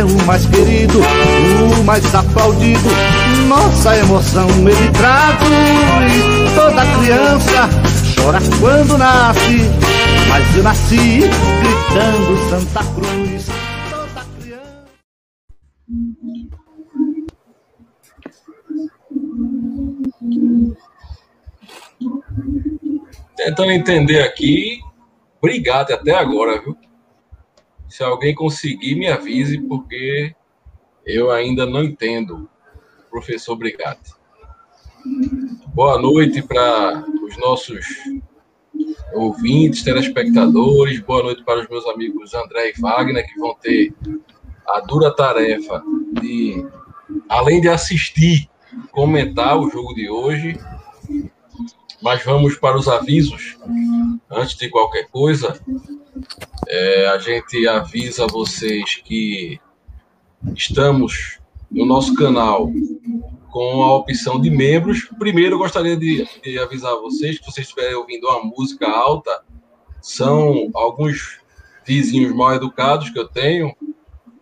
é o mais querido, o mais aplaudido. Nossa emoção ele traduz. Toda criança chora quando nasce, mas eu nasci gritando Santa Cruz. Toda criança. Tentando entender aqui, obrigado até agora, viu? Se alguém conseguir, me avise, porque eu ainda não entendo. Professor, obrigado. Boa noite para os nossos ouvintes, telespectadores. Boa noite para os meus amigos André e Wagner, que vão ter a dura tarefa de, além de assistir, comentar o jogo de hoje. Mas vamos para os avisos. Antes de qualquer coisa, é, a gente avisa vocês que estamos no nosso canal com a opção de membros. Primeiro, eu gostaria de, de avisar vocês que vocês estiverem ouvindo uma música alta, são alguns vizinhos mal educados que eu tenho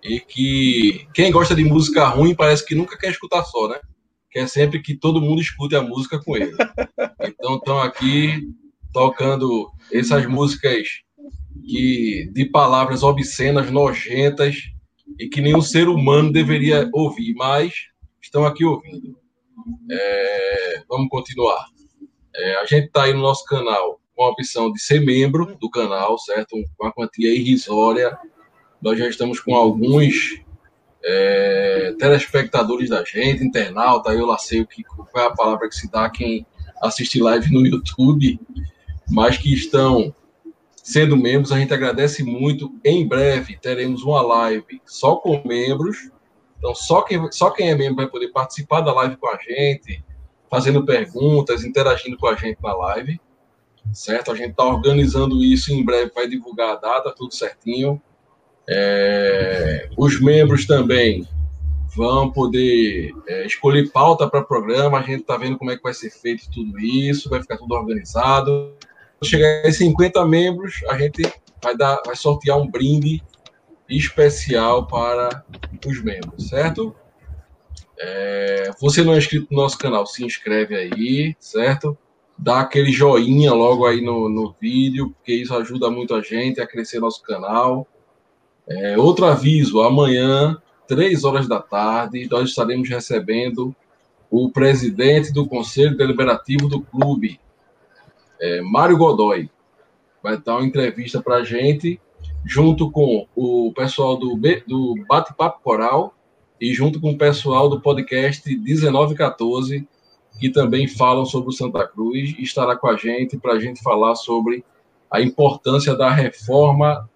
e que quem gosta de música ruim parece que nunca quer escutar só, né? Quer sempre que todo mundo escute a música com ele. Então estão aqui tocando essas músicas que de palavras obscenas, nojentas e que nenhum ser humano deveria ouvir, mas estão aqui ouvindo. É, vamos continuar. É, a gente está aí no nosso canal com a opção de ser membro do canal, certo? Uma quantia irrisória. Nós já estamos com alguns é, telespectadores da gente, internauta, eu lá sei o que, qual é a palavra que se dá a quem assiste live no YouTube, mas que estão sendo membros, a gente agradece muito. Em breve teremos uma live só com membros. Então, só quem, só quem é membro vai poder participar da live com a gente, fazendo perguntas, interagindo com a gente na live. Certo? A gente está organizando isso em breve, vai divulgar a data, tudo certinho. É, os membros também vão poder é, escolher pauta para programa. A gente está vendo como é que vai ser feito tudo isso, vai ficar tudo organizado. Chegar em 50 membros, a gente vai, dar, vai sortear um brinde especial para os membros, certo? É, você não é inscrito no nosso canal, se inscreve aí, certo? Dá aquele joinha logo aí no, no vídeo, porque isso ajuda muito a gente a crescer nosso canal. É, outro aviso: amanhã, três horas da tarde, nós estaremos recebendo o presidente do Conselho Deliberativo do clube, é, Mário Godoy. Vai dar uma entrevista para a gente, junto com o pessoal do, do Bate-Papo Coral e junto com o pessoal do podcast 1914, que também falam sobre o Santa Cruz, e estará com a gente para a gente falar sobre a importância da reforma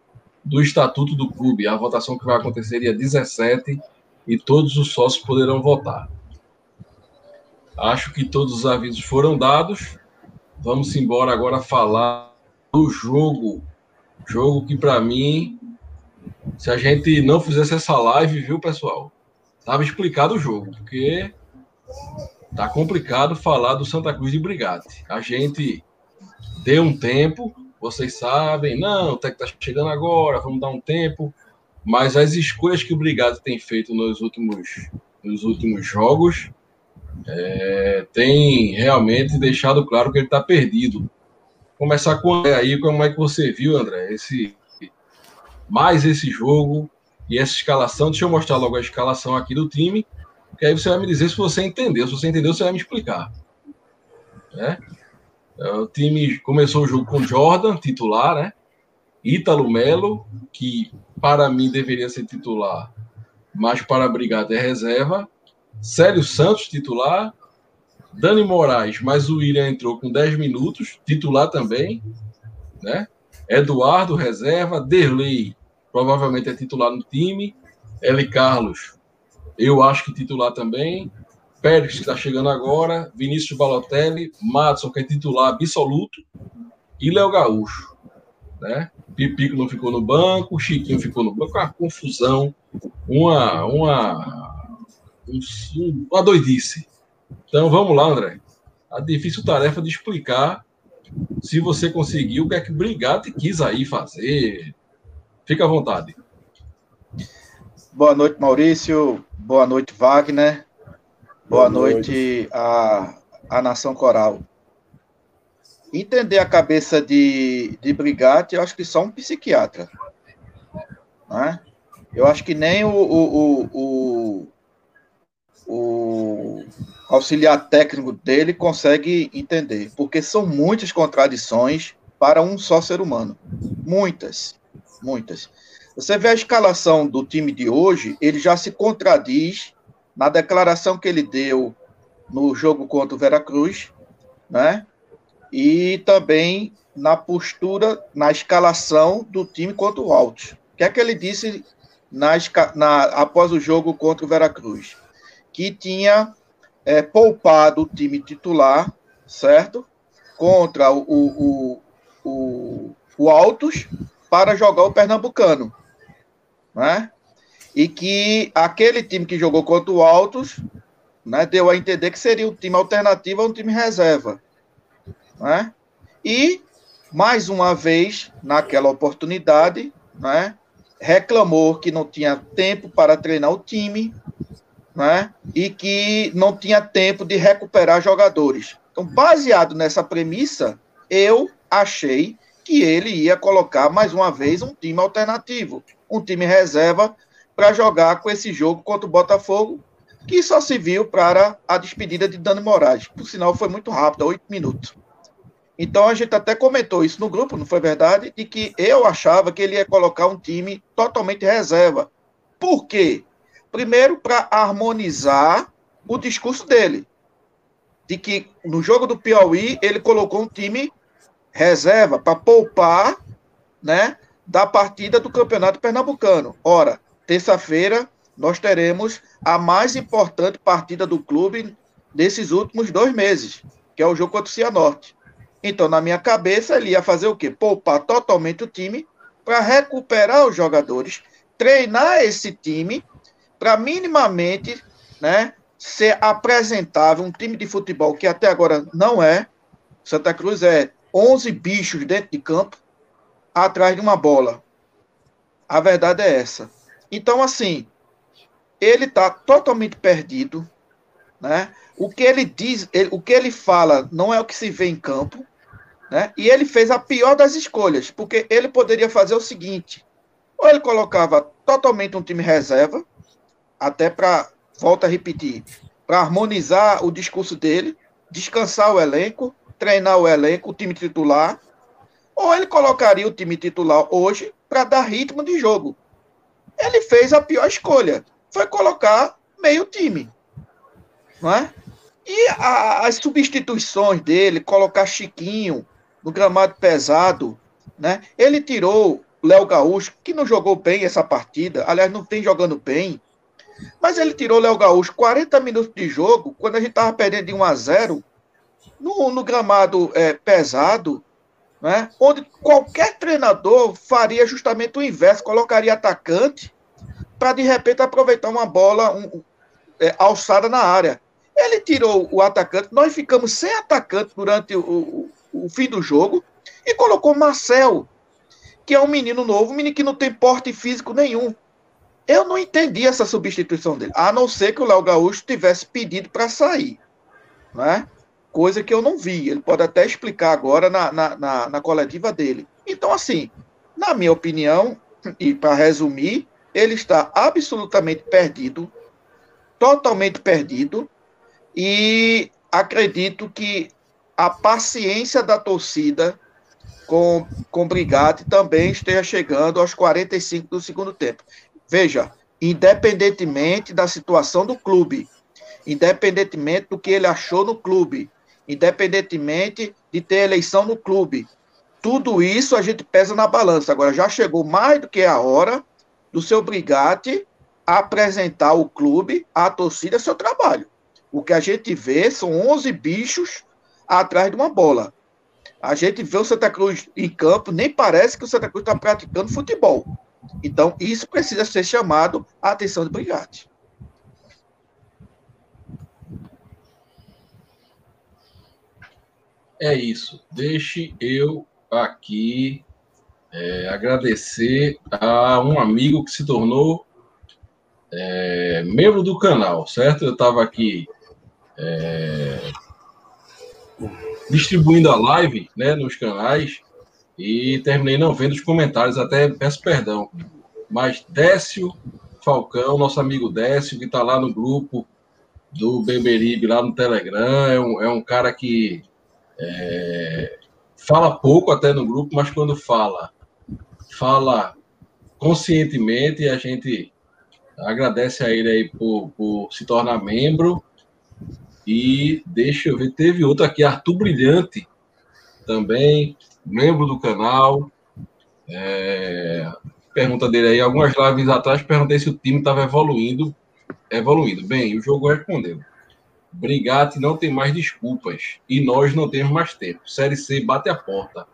do Estatuto do Clube. A votação que vai acontecer dia 17 e todos os sócios poderão votar. Acho que todos os avisos foram dados. Vamos embora agora falar do jogo. Jogo que, para mim, se a gente não fizesse essa live, viu, pessoal? Tava explicado o jogo, porque tá complicado falar do Santa Cruz de Brigate. A gente deu um tempo, vocês sabem, não, o técnico está chegando agora, vamos dar um tempo. Mas as escolhas que o Brigado tem feito nos últimos, nos últimos jogos é, tem realmente deixado claro que ele está perdido. começar com André aí, como é que você viu, André, esse mais esse jogo e essa escalação. Deixa eu mostrar logo a escalação aqui do time, que aí você vai me dizer se você entendeu. Se você entendeu, você vai me explicar. Né? O time começou o jogo com Jordan, titular, né? Ítalo Melo, que para mim deveria ser titular, mas para a Brigada é reserva. Célio Santos, titular. Dani Moraes, mas o William entrou com 10 minutos, titular também, né? Eduardo, reserva. Derlei, provavelmente é titular no time. L. Carlos, eu acho que titular também. Pérez, que está chegando agora. Vinícius Balotelli. Madison, que é titular absoluto. E Léo Gaúcho, né? Pipico não ficou no banco, Chiquinho ficou no banco, uma confusão, uma, uma, uma doidice. Então vamos lá, André. A difícil tarefa de explicar se você conseguiu o que é que o Brigatti quis aí fazer. Fica à vontade. Boa noite, Maurício. Boa noite, Wagner. Boa, Boa noite, noite a, a Nação Coral. Entender a cabeça de, de Brigatti, eu acho que só um psiquiatra. Né? Eu acho que nem o, o, o, o auxiliar técnico dele consegue entender, porque são muitas contradições para um só ser humano. Muitas, muitas. Você vê a escalação do time de hoje, ele já se contradiz na declaração que ele deu no jogo contra o Veracruz, né? E também na postura, na escalação do time contra o Altos. O que é que ele disse na, na, após o jogo contra o Veracruz? Que tinha é, poupado o time titular, certo? Contra o, o, o, o Altos para jogar o Pernambucano. Né? E que aquele time que jogou contra o Altos né, deu a entender que seria um time alternativo a um time reserva. Né? E, mais uma vez, naquela oportunidade, né, reclamou que não tinha tempo para treinar o time, né? e que não tinha tempo de recuperar jogadores. Então, baseado nessa premissa, eu achei que ele ia colocar mais uma vez um time alternativo, um time reserva para jogar com esse jogo contra o Botafogo, que só se viu para a despedida de Dani Moraes. Por sinal, foi muito rápido, oito minutos. Então a gente até comentou isso no grupo, não foi verdade? De que eu achava que ele ia colocar um time totalmente reserva. Por quê? Primeiro, para harmonizar o discurso dele. De que no jogo do Piauí ele colocou um time reserva para poupar né, da partida do Campeonato Pernambucano. Ora, terça-feira nós teremos a mais importante partida do clube desses últimos dois meses, que é o jogo contra o Cianorte. Então, na minha cabeça, ele ia fazer o quê? Poupar totalmente o time para recuperar os jogadores, treinar esse time para minimamente né, ser apresentável um time de futebol que até agora não é. Santa Cruz é 11 bichos dentro de campo atrás de uma bola. A verdade é essa. Então, assim, ele está totalmente perdido. Né? O que ele diz, ele, o que ele fala não é o que se vê em campo. Né? E ele fez a pior das escolhas, porque ele poderia fazer o seguinte: ou ele colocava totalmente um time reserva, até para, volta a repetir, para harmonizar o discurso dele, descansar o elenco, treinar o elenco, o time titular, ou ele colocaria o time titular hoje para dar ritmo de jogo. Ele fez a pior escolha, foi colocar meio time, não é? E a, as substituições dele, colocar Chiquinho no gramado pesado, né? Ele tirou Léo Gaúcho, que não jogou bem essa partida, aliás, não tem jogando bem. Mas ele tirou o Léo Gaúcho 40 minutos de jogo, quando a gente estava perdendo de 1 a 0 no, no gramado é, pesado, né? onde qualquer treinador faria justamente o inverso, colocaria atacante para de repente aproveitar uma bola um, é, alçada na área. Ele tirou o atacante, nós ficamos sem atacante durante o, o, o fim do jogo e colocou Marcel, que é um menino novo, um menino que não tem porte físico nenhum. Eu não entendi essa substituição dele, a não ser que o Léo Gaúcho tivesse pedido para sair. Né? coisa que eu não vi. Ele pode até explicar agora na, na, na, na coletiva dele. Então, assim, na minha opinião, e para resumir, ele está absolutamente perdido, totalmente perdido, e acredito que a paciência da torcida com, com Brigatti também esteja chegando aos 45 do segundo tempo. Veja, independentemente da situação do clube, independentemente do que ele achou no clube, independentemente de ter eleição no clube, tudo isso a gente pesa na balança. Agora, já chegou mais do que a hora do seu Brigatti apresentar o clube, a torcida, seu trabalho. O que a gente vê são 11 bichos atrás de uma bola. A gente vê o Santa Cruz em campo, nem parece que o Santa Cruz está praticando futebol. Então, isso precisa ser chamado a atenção do Brigatti. É isso. Deixe eu aqui é, agradecer a um amigo que se tornou é, membro do canal, certo? Eu estava aqui é, distribuindo a live né, nos canais e terminei não vendo os comentários, até peço perdão. Mas Décio Falcão, nosso amigo Décio, que está lá no grupo do Beberibe, lá no Telegram, é um, é um cara que é, fala pouco até no grupo, mas quando fala, fala conscientemente e a gente agradece a ele aí por, por se tornar membro e deixa eu ver, teve outro aqui, Arthur Brilhante, também, membro do canal. É, pergunta dele aí, algumas lives atrás, perguntei se o time estava evoluindo. Evoluindo. Bem, o jogo respondeu. Brigate não tem mais desculpas e nós não temos mais tempo. Série C bate a porta.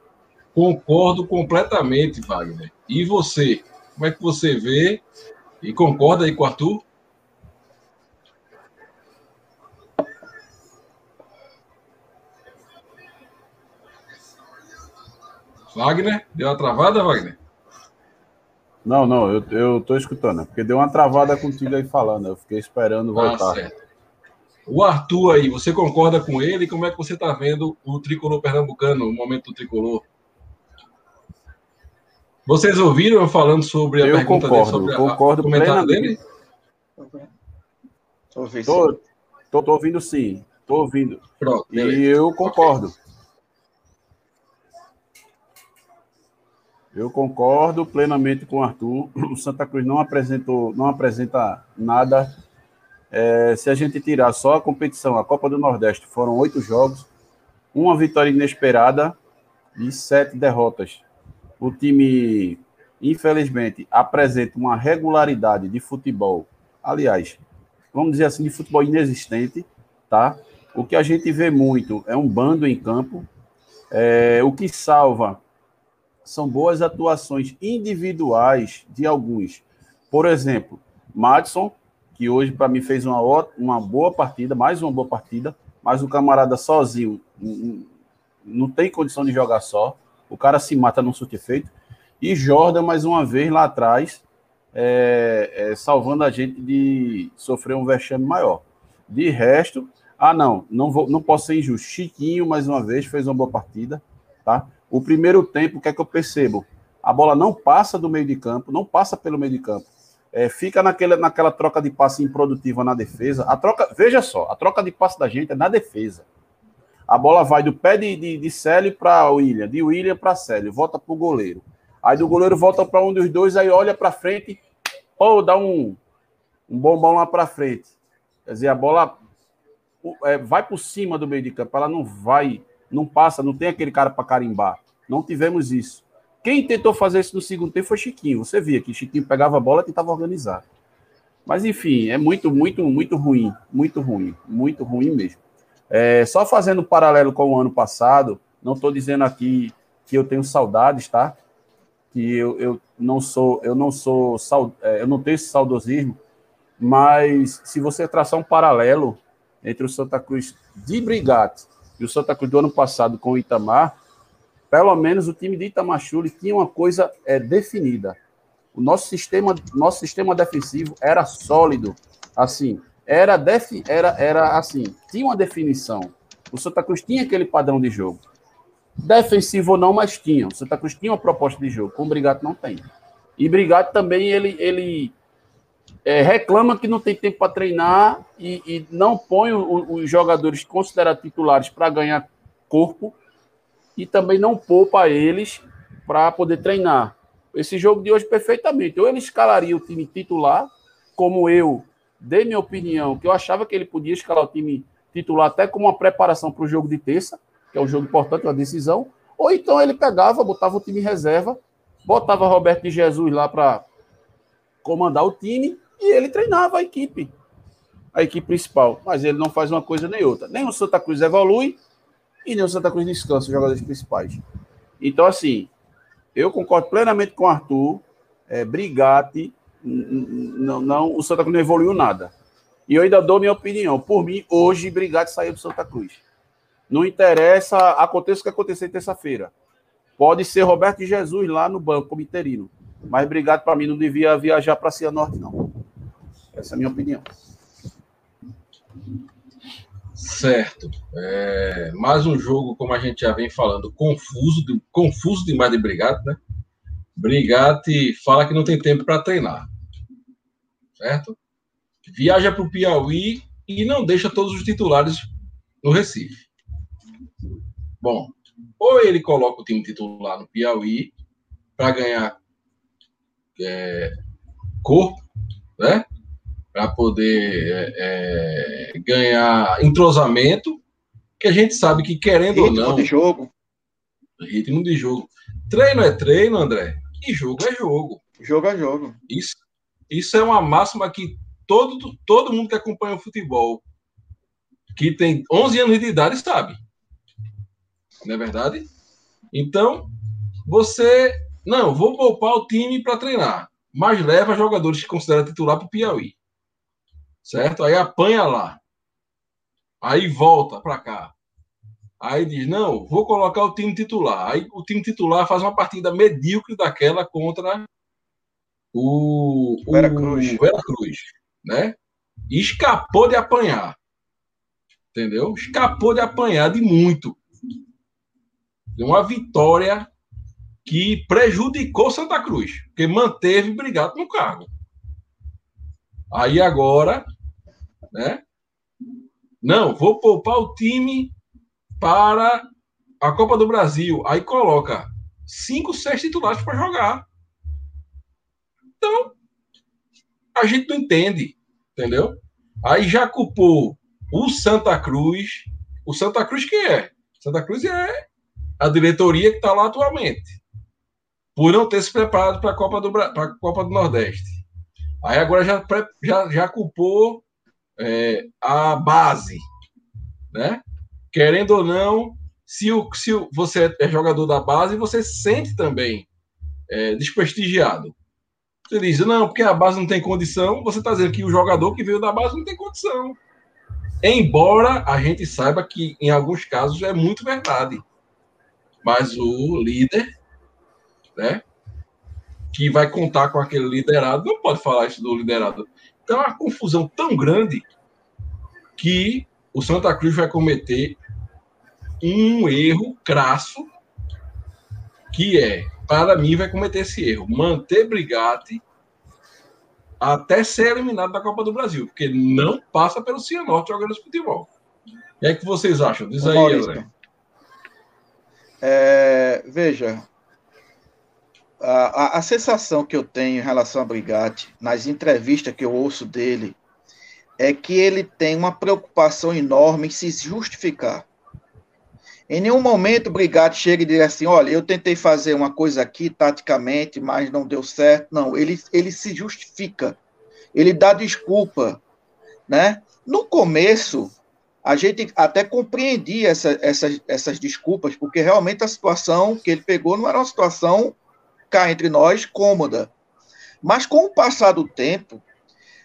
Concordo completamente, Wagner. E você? Como é que você vê? E concorda aí com o Arthur? Wagner? Deu uma travada, Wagner? Não, não, eu, eu tô escutando, porque deu uma travada contigo aí falando, eu fiquei esperando ah, voltar. Ah, certo. O Arthur aí, você concorda com ele? Como é que você está vendo o tricolor pernambucano, o momento do tricolor? Vocês ouviram eu falando sobre a eu pergunta concordo, dele, sobre concordo o comentário dele? Tô, tô, tô ouvindo sim, tô ouvindo. Pronto, e eu concordo. Okay. Eu concordo plenamente com o Arthur. O Santa Cruz não apresentou, não apresenta nada. É, se a gente tirar só a competição, a Copa do Nordeste, foram oito jogos, uma vitória inesperada e sete derrotas. O time, infelizmente, apresenta uma regularidade de futebol. Aliás, vamos dizer assim, de futebol inexistente, tá? O que a gente vê muito é um bando em campo. É, o que salva são boas atuações individuais de alguns. Por exemplo, Madison, que hoje para mim fez uma, uma boa partida, mais uma boa partida, mas o camarada sozinho não tem condição de jogar só. O cara se mata num surte feito. E Jordan, mais uma vez, lá atrás, é, é, salvando a gente de sofrer um vexame maior. De resto, ah, não, não, vou, não posso ser injusto. Chiquinho, mais uma vez, fez uma boa partida, tá? O primeiro tempo, o que é que eu percebo? A bola não passa do meio de campo, não passa pelo meio de campo. É, fica naquela, naquela troca de passe improdutiva na defesa. A troca, veja só, a troca de passe da gente é na defesa. A bola vai do pé de, de, de Célio para William, de William para Célio, volta para o goleiro. Aí do goleiro volta para um dos dois, aí olha para frente, ou dá um, um bombom lá para frente. Quer dizer, a bola é, vai por cima do meio de campo, ela não vai não passa, não tem aquele cara para carimbar. Não tivemos isso. Quem tentou fazer isso no segundo tempo foi Chiquinho. Você via que Chiquinho pegava a bola e tentava organizar. Mas enfim, é muito, muito, muito ruim. Muito ruim. Muito ruim mesmo. É, só fazendo paralelo com o ano passado, não estou dizendo aqui que eu tenho saudades, tá? Que eu, eu não sou, eu não sou, é, eu não tenho esse saudosismo, mas se você traçar um paralelo entre o Santa Cruz de Brigatti e o Santa Cruz do ano passado com o Itamar, pelo menos o time de Itamachule tinha uma coisa é, definida. O nosso sistema, nosso sistema defensivo era sólido, assim, era, defi, era, era assim, tinha uma definição. O Santa Cruz tinha aquele padrão de jogo. Defensivo ou não, mas tinha. O Santa Cruz tinha uma proposta de jogo, como o Brigado não tem. E Brigado também, ele, ele é, reclama que não tem tempo para treinar e, e, não põe os jogadores considerados titulares para ganhar corpo e também não poupa eles para poder treinar. Esse jogo de hoje, perfeitamente. Ou ele escalaria o time titular, como eu dei minha opinião, que eu achava que ele podia escalar o time titular até como uma preparação para o jogo de terça, que é um jogo importante, uma decisão, ou então ele pegava, botava o time reserva, botava Roberto de Jesus lá para comandar o time e ele treinava a equipe, a equipe principal. Mas ele não faz uma coisa nem outra. Nem o Santa Cruz evolui e nem o Santa Cruz descansa os jogadores principais. Então, assim, eu concordo plenamente com o Arthur. É, Brigate, não, não, o Santa Cruz não evoluiu nada. E eu ainda dou minha opinião. Por mim, hoje, Brigate saiu do Santa Cruz. Não interessa, aconteça o que acontecer terça-feira. Pode ser Roberto Jesus lá no banco, como interino. Mas Brigado, para mim, não devia viajar para Cianorte, não. Essa é a minha opinião. Certo. É, mais um jogo, como a gente já vem falando, confuso, confuso demais de Brigate, né? Brigate fala que não tem tempo para treinar. Certo? Viaja para o Piauí e não deixa todos os titulares no Recife. Bom, ou ele coloca o time titular no Piauí para ganhar é, corpo, né? Para poder é, é, ganhar entrosamento, que a gente sabe que querendo ritmo ou não. Ritmo de jogo. Ritmo de jogo. Treino é treino, André, e jogo é jogo. Jogo é jogo. Isso, isso é uma máxima que todo, todo mundo que acompanha o futebol, que tem 11 anos de idade, sabe não é verdade? Então, você. Não, vou poupar o time para treinar, mas leva jogadores que considera titular para o Piauí. Certo? Aí apanha lá. Aí volta para cá. Aí diz: não, vou colocar o time titular. Aí o time titular faz uma partida medíocre daquela contra o, o Vera Cruz. Vera Cruz né? E escapou de apanhar. Entendeu? Escapou de apanhar de muito uma vitória que prejudicou Santa Cruz, porque manteve Brigado no cargo. Aí agora, né? Não, vou poupar o time para a Copa do Brasil. Aí coloca cinco, seis titulares para jogar. Então, a gente não entende, entendeu? Aí já culpou o Santa Cruz. O Santa Cruz que é? Santa Cruz é a diretoria que está lá atualmente, por não ter se preparado para a Copa do, Copa do Nordeste. Aí agora já, já, já culpou é, a base, né? Querendo ou não, se, o, se você é jogador da base, você se sente também é, desprestigiado. Você diz, não, porque a base não tem condição, você está dizendo que o jogador que veio da base não tem condição. Embora a gente saiba que, em alguns casos, é muito verdade mas o líder, né, que vai contar com aquele liderado, não pode falar isso do liderado. Então é uma confusão tão grande que o Santa Cruz vai cometer um erro crasso, que é, para mim, vai cometer esse erro, manter Brigate até ser eliminado da Copa do Brasil, porque não passa pelo Cianorte jogando esse futebol. O que é que vocês acham? Diz aí, André. É, veja, a, a, a, sensação que eu tenho em relação a Brigatti, nas entrevistas que eu ouço dele, é que ele tem uma preocupação enorme em se justificar. Em nenhum momento o Brigatti chega e diz assim: olha, eu tentei fazer uma coisa aqui taticamente, mas não deu certo. Não, ele, ele se justifica, ele dá desculpa. Né? No começo, a gente até compreendia essa, essas, essas desculpas, porque realmente a situação que ele pegou não era uma situação, cá entre nós, cômoda. Mas com o passar do tempo,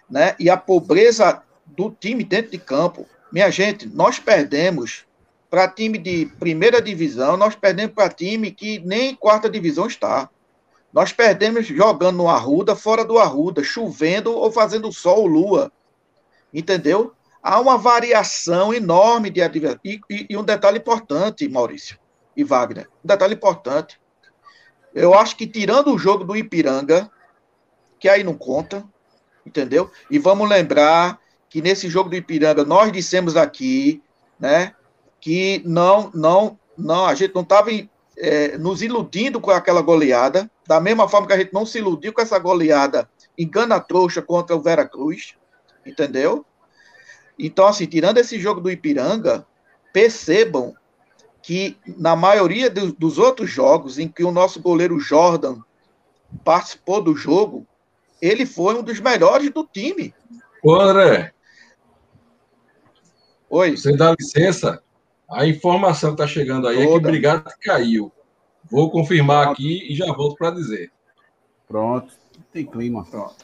né, e a pobreza do time dentro de campo, minha gente, nós perdemos para time de primeira divisão, nós perdemos para time que nem em quarta divisão está. Nós perdemos jogando no Arruda, fora do Arruda, chovendo ou fazendo sol ou lua. Entendeu? há uma variação enorme de adversários. E, e, e, um detalhe importante, Maurício e Wagner, um detalhe importante. Eu acho que tirando o jogo do Ipiranga, que aí não conta, entendeu? E vamos lembrar que nesse jogo do Ipiranga nós dissemos aqui, né, que não, não, não, a gente não estava é, nos iludindo com aquela goleada, da mesma forma que a gente não se iludiu com essa goleada engana trouxa contra o Veracruz, entendeu? Então, assim, tirando esse jogo do Ipiranga, percebam que na maioria do, dos outros jogos em que o nosso goleiro Jordan participou do jogo, ele foi um dos melhores do time. Ô, André. Oi. Você dá licença? A informação que está chegando aí Toda. é que o Brigado caiu. Vou confirmar Pronto. aqui e já volto para dizer. Pronto. Tem clima. Pronto.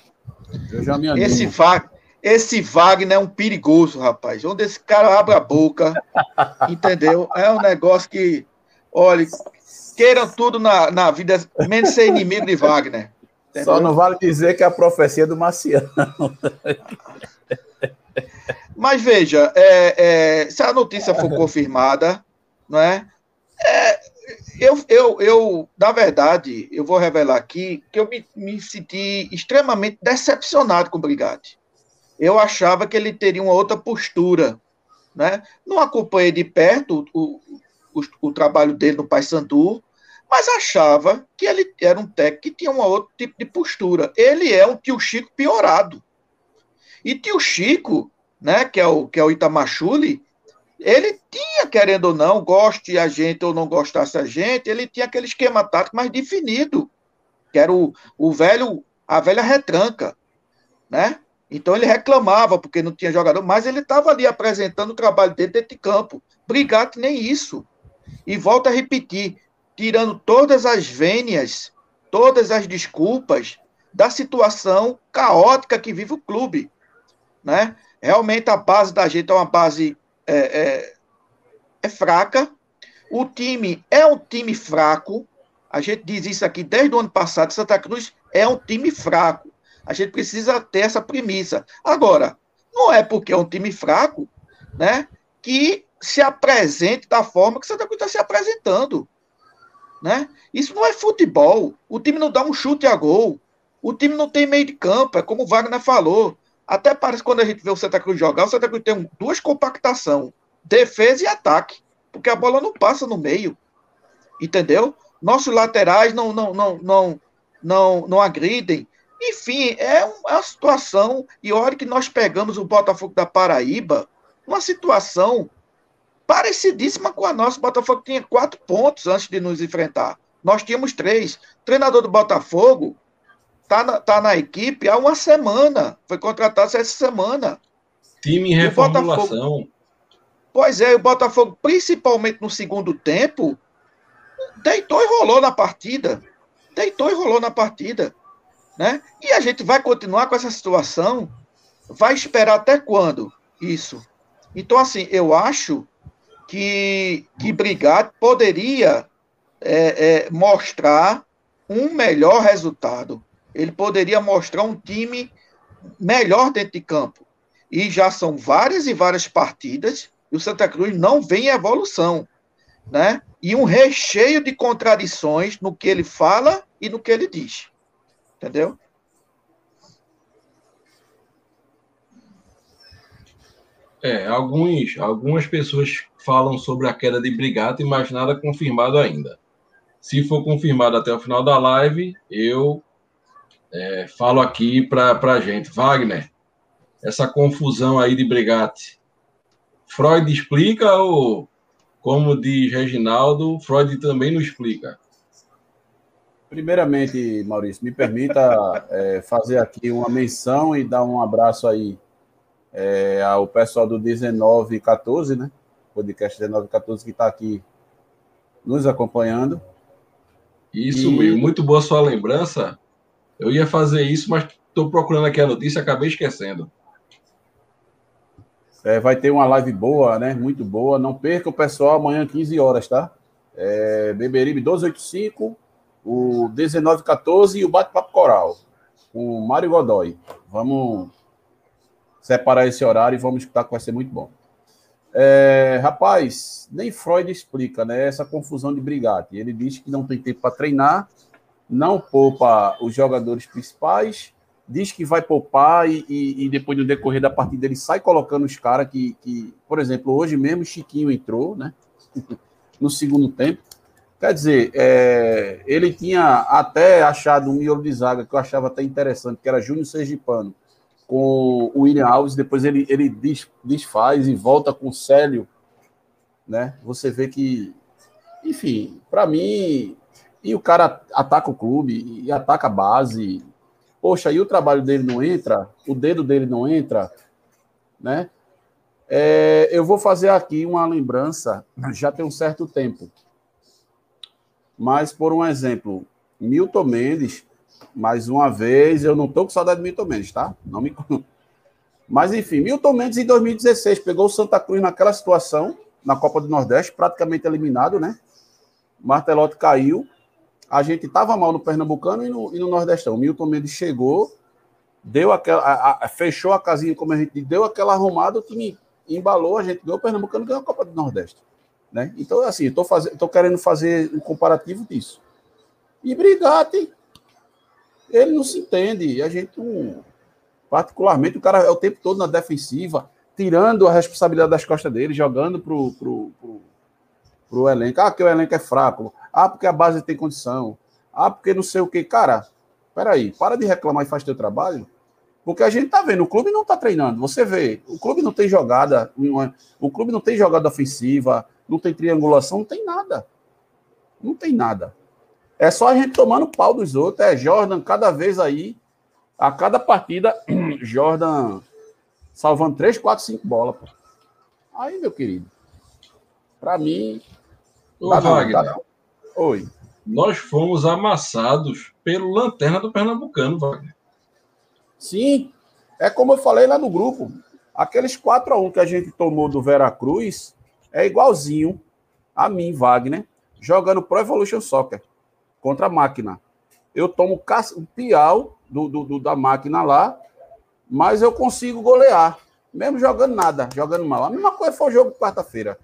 Eu já me animo. Esse, Wagner, esse Wagner é um perigoso, rapaz. Onde esse cara abre a boca, entendeu? É um negócio que, olha, queiram tudo na, na vida, menos ser inimigo de Wagner. Entendeu? Só não vale dizer que é a profecia do Marciano. Mas veja, é, é, se a notícia for confirmada, não é? é eu, eu, eu, na verdade, eu vou revelar aqui que eu me, me senti extremamente decepcionado com o Brigatti. Eu achava que ele teria uma outra postura. Né? Não acompanhei de perto o, o, o trabalho dele no Paysandu, mas achava que ele era um técnico que tinha um outro tipo de postura. Ele é um tio Chico piorado. E tio Chico né, que é o, que é o Itamachule, ele tinha, querendo ou não, goste a gente ou não gostasse a gente, ele tinha aquele esquema tático mais definido, que era o, o velho, a velha retranca, né? Então ele reclamava porque não tinha jogador, mas ele estava ali apresentando o trabalho dele dentro de campo. Brigatti nem isso. E volta a repetir, tirando todas as vênias, todas as desculpas da situação caótica que vive o clube, né? Realmente a base da gente é uma base é, é, é fraca. O time é um time fraco. A gente diz isso aqui desde o ano passado. Santa Cruz é um time fraco. A gente precisa ter essa premissa. Agora, não é porque é um time fraco, né, que se apresente da forma que Santa Cruz está se apresentando, né? Isso não é futebol. O time não dá um chute a gol. O time não tem meio de campo, é como o Wagner falou. Até parece quando a gente vê o Santa Cruz jogar, o Santa Cruz tem duas compactação, defesa e ataque, porque a bola não passa no meio. Entendeu? Nossos laterais não não não não não, não agridem. Enfim, é, é uma situação e olha que nós pegamos o Botafogo da Paraíba, uma situação parecidíssima com a nossa. O Botafogo tinha quatro pontos antes de nos enfrentar. Nós tínhamos três. O treinador do Botafogo Tá na, tá na equipe há uma semana. Foi contratado essa semana. Time em reformulação. Pois é, o Botafogo, principalmente no segundo tempo, deitou e rolou na partida. Deitou e rolou na partida. Né? E a gente vai continuar com essa situação? Vai esperar até quando isso? Então, assim, eu acho que, que Brigade poderia é, é, mostrar um melhor resultado ele poderia mostrar um time melhor dentro de campo. E já são várias e várias partidas e o Santa Cruz não vem em evolução, né? E um recheio de contradições no que ele fala e no que ele diz. Entendeu? É, alguns, algumas pessoas falam sobre a queda de Brigata, mas nada confirmado ainda. Se for confirmado até o final da live, eu é, falo aqui para a gente. Wagner, essa confusão aí de Brigatti, Freud explica ou, como diz Reginaldo, Freud também não explica? Primeiramente, Maurício, me permita é, fazer aqui uma menção e dar um abraço aí é, ao pessoal do 1914, né? Podcast 1914 que está aqui nos acompanhando. Isso, e... muito boa sua lembrança. Eu ia fazer isso, mas estou procurando aqui a notícia, acabei esquecendo. É, vai ter uma live boa, né? Muito boa. Não perca o pessoal amanhã, 15 horas, tá? É, Beberibe 1285, o 1914 e o Bate-Papo Coral, com o Mário Godoy. Vamos separar esse horário e vamos escutar que vai ser muito bom. É, rapaz, nem Freud explica, né? Essa confusão de brigate. Ele diz que não tem tempo para treinar, não poupa os jogadores principais, diz que vai poupar e, e, e, depois no decorrer da partida ele sai colocando os caras que, que, por exemplo, hoje mesmo Chiquinho entrou, né? no segundo tempo. Quer dizer, é, ele tinha até achado um miolo de zaga que eu achava até interessante, que era Júnior Sergipano com o William Alves, depois ele, ele desfaz e volta com o Célio, né? Você vê que, enfim, para mim, e o cara ataca o clube, e ataca a base, poxa, e o trabalho dele não entra, o dedo dele não entra, né? É, eu vou fazer aqui uma lembrança, já tem um certo tempo, mas por um exemplo, Milton Mendes mais uma vez, eu não tô com saudade de Milton Mendes, tá? Não me. Mas enfim, Milton Mendes em 2016 pegou o Santa Cruz naquela situação, na Copa do Nordeste, praticamente eliminado, né? Martelotti caiu. A gente estava mal no Pernambucano e no, e no Nordestão. Milton Mendes chegou, deu aquela, a, a, fechou a casinha, como a gente deu aquela arrumada, o time embalou, a gente ganhou o Pernambucano ganhou a Copa do Nordeste. Né? Então, assim, estou tô querendo fazer um comparativo disso. E Brigatti, ele não se entende. A gente, um, particularmente, o cara é o tempo todo na defensiva, tirando a responsabilidade das costas dele, jogando pro, pro, pro, pro elenco. Ah, porque o elenco é fraco. Ah, porque a base tem condição. Ah, porque não sei o que. Cara, peraí, para de reclamar e faz teu trabalho. Porque a gente tá vendo, o clube não tá treinando. Você vê, o clube não tem jogada, o clube não tem jogada ofensiva, não tem triangulação, não tem nada. Não tem nada. É só a gente tomando pau dos outros. É Jordan cada vez aí, a cada partida, Jordan salvando 3, 4, 5 bolas. Pô. Aí, meu querido, para mim. Ô, tá Wagner, tá Oi. Nós fomos amassados pelo Lanterna do Pernambucano, Wagner. Sim, é como eu falei lá no grupo. Aqueles 4 a 1 que a gente tomou do Veracruz é igualzinho a mim, Wagner, jogando Pro Evolution Soccer contra a máquina. Eu tomo o pial do, do, do, da máquina lá, mas eu consigo golear, mesmo jogando nada, jogando mal. A mesma coisa foi o jogo quarta-feira.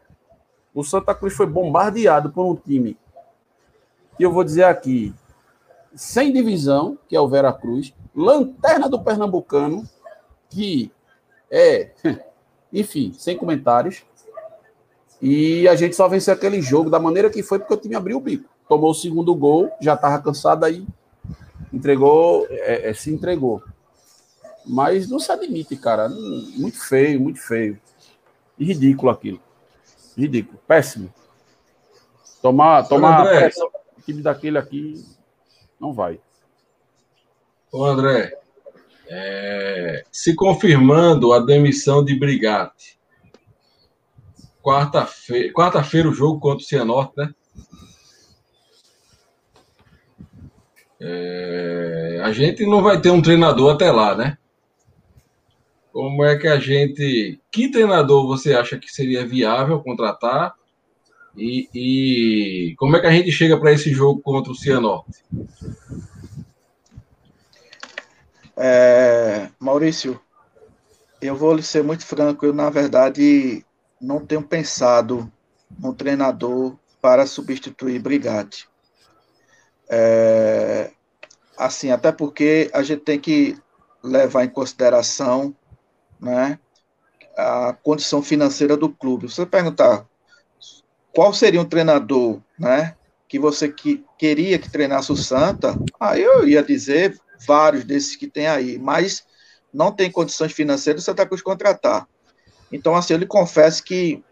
O Santa Cruz foi bombardeado por um time que eu vou dizer aqui, sem divisão, que é o Vera Cruz, lanterna do Pernambucano, que é, enfim, sem comentários. E a gente só venceu aquele jogo da maneira que foi porque o time abriu o bico tomou o segundo gol, já estava cansado aí, entregou, é, é, se entregou. Mas não se admite, cara. Muito feio, muito feio. E ridículo aquilo. Ridículo. Péssimo. Tomar, tomar André, pressão time daquele aqui não vai. Ô André, é, se confirmando a demissão de Brigatti, quarta-feira quarta o jogo contra o Cianorte, né? É, a gente não vai ter um treinador até lá, né? Como é que a gente. Que treinador você acha que seria viável contratar? E, e como é que a gente chega para esse jogo contra o Cianorte? É, Maurício, eu vou ser muito franco, eu na verdade não tenho pensado no treinador para substituir Brigatti. É, assim, até porque a gente tem que levar em consideração né, a condição financeira do clube. Você perguntar qual seria um treinador né, que você que, queria que treinasse o Santa, aí eu ia dizer vários desses que tem aí, mas não tem condições financeiras, você está com os contratar. Então, assim, eu lhe confesso que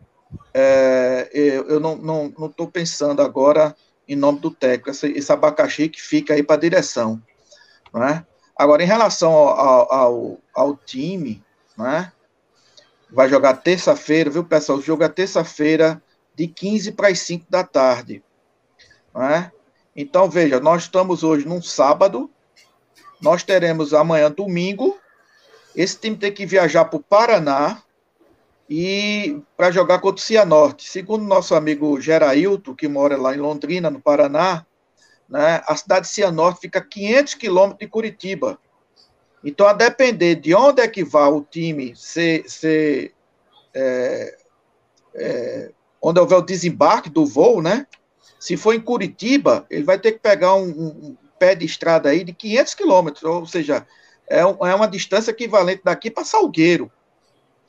é, eu, eu não estou pensando agora em nome do técnico, esse, esse abacaxi que fica aí para a direção. Né? Agora, em relação ao, ao, ao time, né? vai jogar terça-feira, viu, pessoal? O jogo é terça-feira, de 15 para as 5 da tarde. Né? Então, veja, nós estamos hoje num sábado, nós teremos amanhã, domingo, esse time tem que viajar para o Paraná, e para jogar contra o Cianorte. Segundo nosso amigo Gerailton, que mora lá em Londrina, no Paraná, né, a cidade de Cianorte fica a 500 quilômetros de Curitiba. Então, a depender de onde é que vá o time ser, ser é, é, onde houver o desembarque do voo, né? Se for em Curitiba, ele vai ter que pegar um, um pé de estrada aí de 500 quilômetros, ou seja, é, é uma distância equivalente daqui para Salgueiro.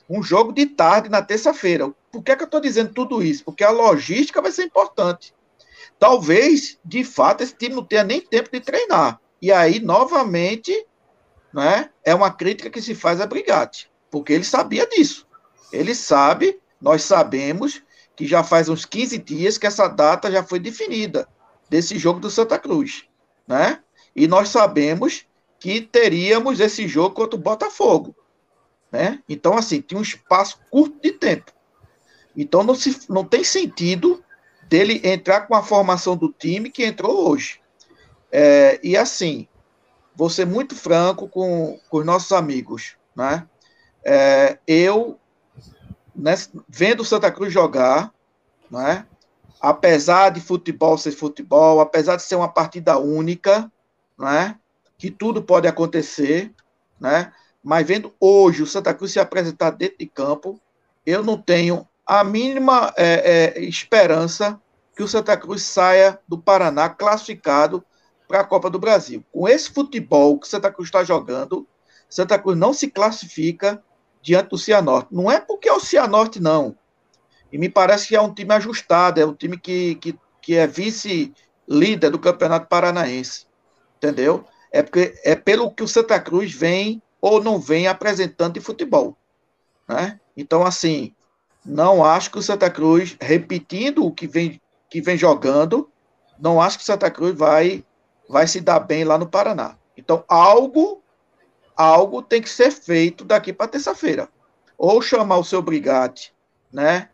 Um jogo de tarde na terça-feira. Por que, é que eu estou dizendo tudo isso? Porque a logística vai ser importante. Talvez, de fato, esse time não tenha nem tempo de treinar. E aí, novamente, né, é uma crítica que se faz a Brigatti, porque ele sabia disso. Ele sabe, nós sabemos, que já faz uns 15 dias que essa data já foi definida desse jogo do Santa Cruz, né? E nós sabemos que teríamos esse jogo contra o Botafogo, né? Então, assim, tinha um espaço curto de tempo. Então, não, se, não tem sentido dele entrar com a formação do time que entrou hoje. É, e assim, vou ser muito franco com, com os nossos amigos, né? É, eu, né, vendo o Santa Cruz jogar, né? apesar de futebol ser futebol, apesar de ser uma partida única, né? que tudo pode acontecer, né? Mas vendo hoje o Santa Cruz se apresentar dentro de campo, eu não tenho a mínima é, é, esperança que o Santa Cruz saia do Paraná classificado para a Copa do Brasil. Com esse futebol que o Santa Cruz está jogando, Santa Cruz não se classifica diante do Cianorte. Não é porque é o Cianorte, não. E me parece que é um time ajustado, é um time que, que, que é vice-líder do Campeonato Paranaense. Entendeu? É, porque, é pelo que o Santa Cruz vem ou não vem apresentando de futebol. Né? Então, assim, não acho que o Santa Cruz, repetindo o que vem, que vem jogando, não acho que o Santa Cruz vai, vai se dar bem lá no Paraná. Então, algo, algo tem que ser feito daqui para terça-feira. Ou chamar o seu brigade, né,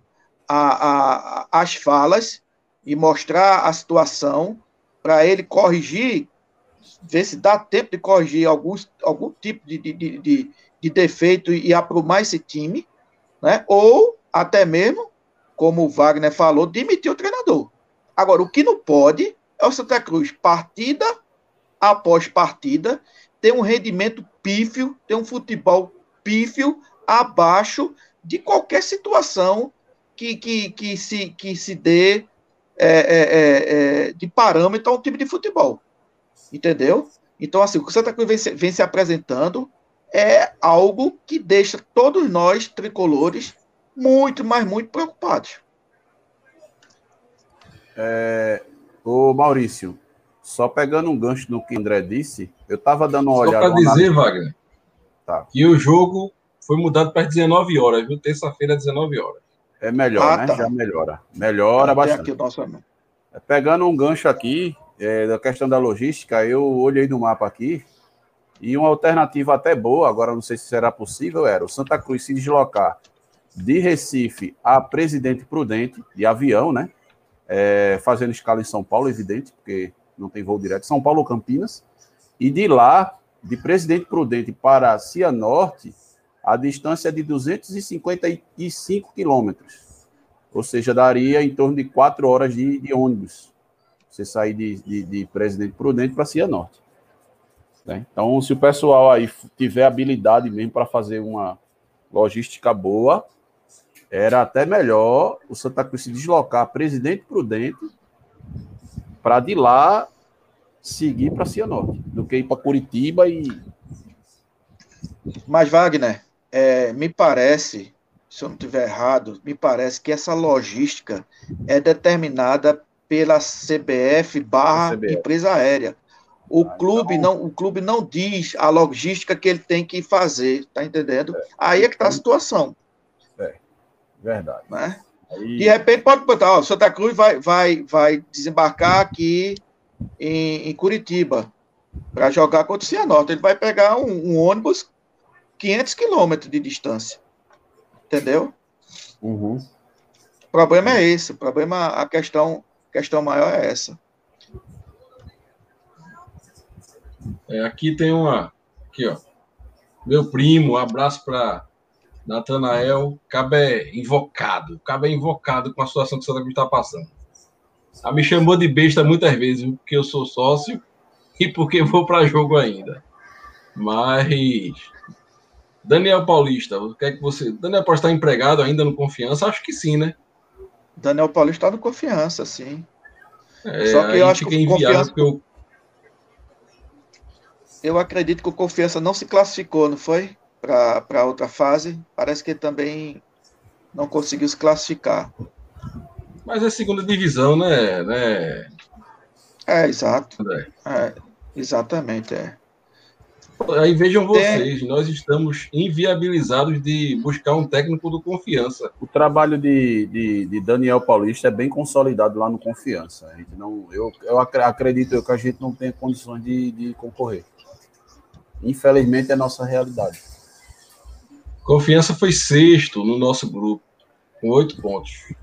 a, a, as falas e mostrar a situação para ele corrigir, ver se dá tempo de corrigir alguns, algum tipo de, de, de, de defeito e aprumar esse time, né? ou até mesmo, como o Wagner falou, demitir o treinador. Agora, o que não pode é o Santa Cruz, partida após partida, ter um rendimento pífio, ter um futebol pífio abaixo de qualquer situação que, que, que, se, que se dê é, é, é, é de parâmetro a um time de futebol. Entendeu? Então, assim, o que o Santa Cruz vem se, vem se apresentando é algo que deixa todos nós, tricolores, muito, mas muito preocupados. É, ô Maurício, só pegando um gancho no que o André disse, eu estava dando uma só olhada. Só para dizer, na... Wagner, tá. que o jogo foi mudado para 19 horas, viu? Terça-feira, 19 horas. É melhor, ah, né? Tá. Já melhora. Melhora bastante. Aqui, nosso... É, pegando um gancho aqui, é, da questão da logística, eu olhei no mapa aqui, e uma alternativa até boa, agora não sei se será possível, era o Santa Cruz se deslocar de Recife a Presidente Prudente, de avião, né? É, fazendo escala em São Paulo, evidente, porque não tem voo direto, São Paulo Campinas, e de lá, de Presidente Prudente para Cianorte, a distância é de 255 quilômetros, ou seja, daria em torno de quatro horas de, de ônibus, você sair de, de, de Presidente Prudente para Cianorte. Né? Então, se o pessoal aí tiver habilidade mesmo para fazer uma logística boa, era até melhor o Santa Cruz se deslocar Presidente Prudente para de lá seguir para Cianorte, do que ir para Curitiba e. Mas, Wagner, é, me parece, se eu não estiver errado, me parece que essa logística é determinada pela CBF barra CBF. empresa aérea. O ah, clube então... não, o clube não diz a logística que ele tem que fazer, tá entendendo? É. Aí é que está a situação. Verdade. Né? Aí... De repente pode botar, ó, Santa Cruz vai, vai, vai desembarcar aqui em, em Curitiba para jogar contra o Cianorte. Ele vai pegar um, um ônibus 500 quilômetros de distância. Entendeu? Uhum. O problema é esse. O problema, a questão, questão maior é essa. É, aqui tem uma. Aqui, ó. Meu primo, um abraço para Natanael, Cabe é invocado. Cabe é invocado com a situação que o Santa Cruz está passando. Ela me chamou de besta muitas vezes, porque eu sou sócio e porque vou para jogo ainda. Mas Daniel Paulista, o que é que você. Daniel pode estar empregado ainda no confiança? Acho que sim, né? Daniel Paulista está no confiança, sim. É, Só que eu acho que o confiança. Eu... eu acredito que o confiança não se classificou, não foi? Para outra fase. Parece que ele também não conseguiu se classificar. Mas é segunda divisão, né? né? É, exato. É, exatamente, é. Aí vejam vocês, nós estamos inviabilizados de buscar um técnico do confiança. O trabalho de, de, de, Daniel Paulista é bem consolidado lá no confiança. A gente não, eu, eu acredito que a gente não tem condições de, de concorrer. Infelizmente é a nossa realidade. Confiança foi sexto no nosso grupo, com oito pontos.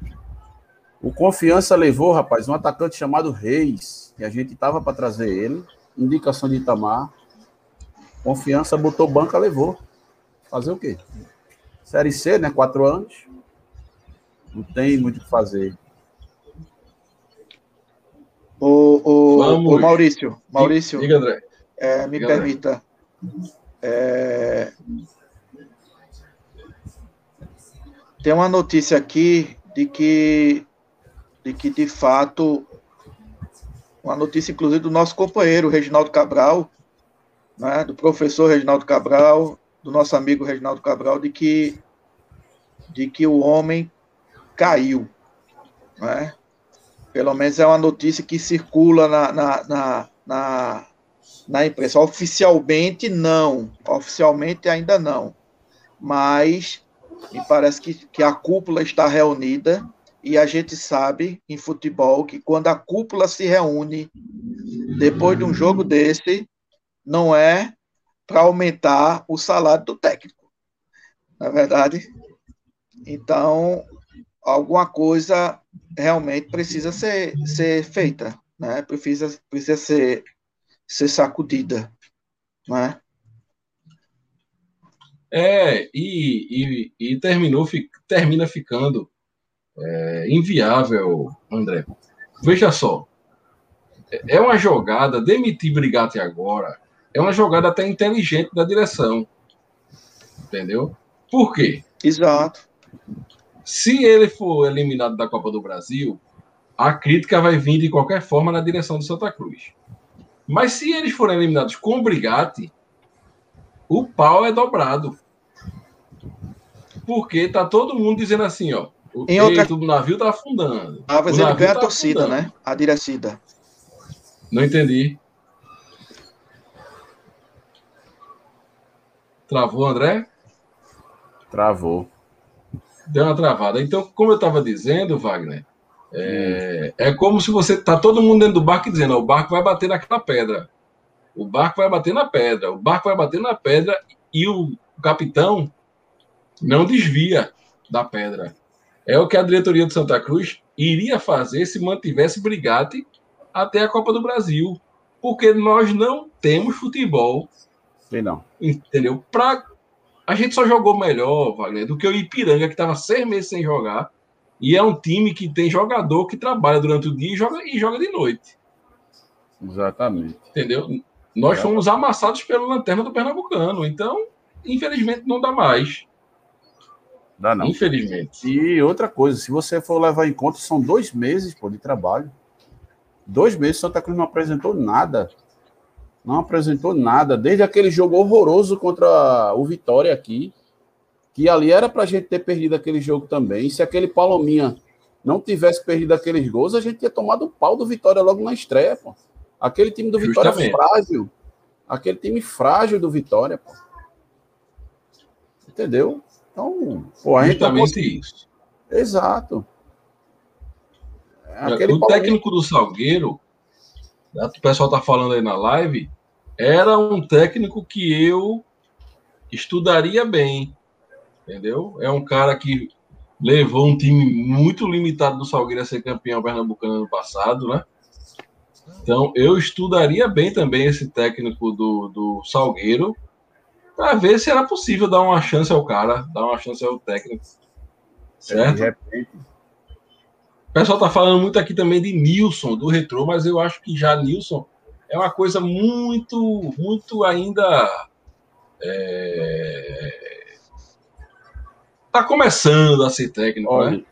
O Confiança levou, rapaz, um atacante chamado Reis, e a gente tava para trazer ele, indicação de Itamar. Confiança botou banca, levou. Fazer o quê? Série C, né? Quatro anos. Não tem muito o que fazer. O, o, o Maurício, Maurício, diga, André. É, me diga, permita. É... Tem uma notícia aqui de que de que, de fato, uma notícia, inclusive, do nosso companheiro, Reginaldo Cabral, né, do professor Reginaldo Cabral, do nosso amigo Reginaldo Cabral, de que, de que o homem caiu. Né? Pelo menos é uma notícia que circula na, na, na, na, na imprensa. Oficialmente, não. Oficialmente, ainda não. Mas me parece que, que a cúpula está reunida e a gente sabe em futebol que quando a cúpula se reúne depois de um jogo desse, não é para aumentar o salário do técnico. Na é verdade, então alguma coisa realmente precisa ser, ser feita, né? Precisa, precisa ser, ser sacudida, né? É, e, e, e terminou, termina ficando é, inviável, André. Veja só, é uma jogada, demitir Brigatti agora, é uma jogada até inteligente da direção. Entendeu? Por quê? Exato. Se ele for eliminado da Copa do Brasil, a crítica vai vir de qualquer forma na direção do Santa Cruz. Mas se eles forem eliminados com o Brigatti, o pau é dobrado. Porque tá todo mundo dizendo assim, ó, o em outra... do navio tá afundando. Ah, mas ele ganha tá a torcida, afundando. né? A direcida. Não entendi. Travou, André? Travou. Deu uma travada. Então, como eu estava dizendo, Wagner, é, é, como se você tá todo mundo dentro do barco dizendo, ó, o barco vai bater naquela pedra. O barco vai bater na pedra. O barco vai bater na pedra e o capitão não desvia da pedra. É o que a diretoria de Santa Cruz iria fazer se mantivesse Brigatti até a Copa do Brasil. Porque nós não temos futebol. Sim, não. Entendeu? Pra... A gente só jogou melhor, Wagner, do que o Ipiranga, que estava seis meses sem jogar. E é um time que tem jogador que trabalha durante o dia e joga, e joga de noite. Exatamente. Entendeu? Nós fomos amassados pelo Lanterna do Pernambucano. Então, infelizmente, não dá mais. Dá não. Infelizmente. E outra coisa, se você for levar em conta, são dois meses pô, de trabalho. Dois meses, Santa Cruz não apresentou nada. Não apresentou nada. Desde aquele jogo horroroso contra o Vitória aqui, que ali era pra gente ter perdido aquele jogo também. Se aquele Palominha não tivesse perdido aqueles gols, a gente tinha tomado o pau do Vitória logo na estreia, pô. Aquele time do Vitória Justamente. frágil. Aquele time frágil do Vitória, pô. Entendeu? Então, pô, a gente Justamente isso. Exato. É aquele o técnico do Salgueiro, né, o pessoal tá falando aí na live, era um técnico que eu estudaria bem, entendeu? É um cara que levou um time muito limitado do Salgueiro a ser campeão pernambucano ano passado, né? Então, eu estudaria bem também esse técnico do, do Salgueiro para ver se era possível dar uma chance ao cara, dar uma chance ao técnico. Certo? O pessoal tá falando muito aqui também de Nilson, do retrô, mas eu acho que já Nilson é uma coisa muito, muito ainda É... Tá começando a ser técnico, Olha, né?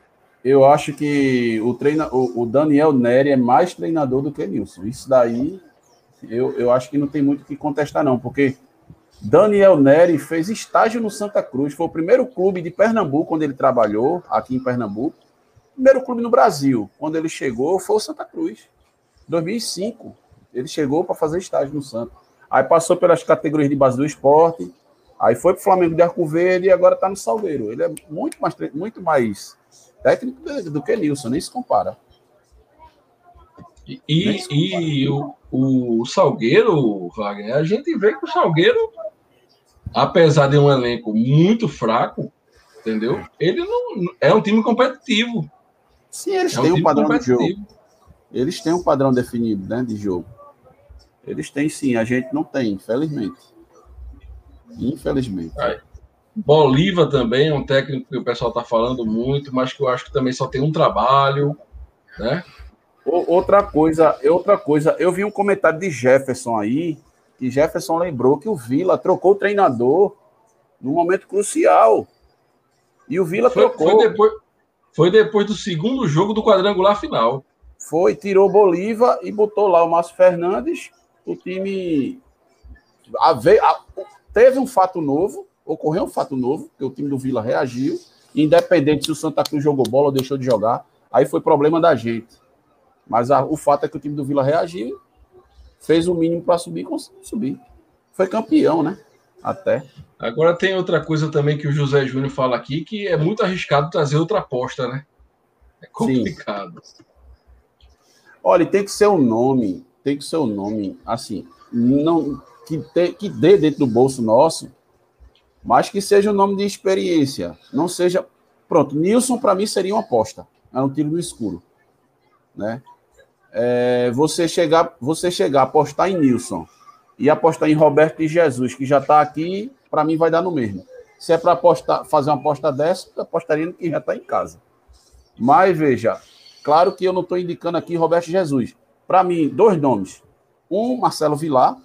Eu acho que o, treina, o, o, Daniel Neri é mais treinador do que Nilson. Isso daí eu, eu acho que não tem muito o que contestar, não, porque Daniel Neri fez estágio no Santa Cruz, foi o primeiro clube de Pernambuco, quando ele trabalhou aqui em Pernambuco. Primeiro clube no Brasil, quando ele chegou, foi o Santa Cruz. 2005, ele chegou para fazer estágio no Santa. Aí passou pelas categorias de base do esporte, aí foi para o Flamengo de Arco Verde e agora está no Salgueiro. Ele é muito mais, muito mais técnico do que Nilson, nem se compara. E, e, e o, o Salgueiro, Wagner, a gente vê que o Salgueiro, apesar de um elenco muito fraco, entendeu? Ele não é um time competitivo. Sim, eles é têm um, um padrão de jogo. Eles têm um padrão definido, né, de jogo. Eles têm sim, a gente não tem, infelizmente. Infelizmente. Aí. Bolívar também é um técnico que o pessoal está falando muito, mas que eu acho que também só tem um trabalho, né? Outra coisa, outra coisa, eu vi um comentário de Jefferson aí, que Jefferson lembrou que o Vila trocou o treinador no momento crucial. E o Vila foi, trocou. Foi depois, foi depois do segundo jogo do quadrangular final. Foi, tirou Bolívar e botou lá o Márcio Fernandes. O time. A, a, teve um fato novo, ocorreu um fato novo, que o time do Vila reagiu, independente se o Santa Cruz jogou bola ou deixou de jogar. Aí foi problema da gente. Mas a, o fato é que o time do Vila reagiu, fez o mínimo para subir e conseguiu subir. Foi campeão, né? Até. Agora tem outra coisa também que o José Júnior fala aqui, que é muito arriscado trazer outra aposta, né? É complicado. Sim. Olha, tem que ser um nome, tem que ser um nome, assim, não que, te, que dê dentro do bolso nosso, mas que seja um nome de experiência. Não seja. Pronto, Nilson para mim seria uma aposta. É um tiro no escuro. Né? é, você chegar, você chegar, apostar em Nilson e apostar em Roberto e Jesus, que já está aqui, para mim vai dar no mesmo. Se é para apostar, fazer uma aposta dessa, eu apostaria no que já está em casa. Mas veja, claro que eu não estou indicando aqui Roberto Jesus. Para mim, dois nomes. Um, Marcelo Vilar,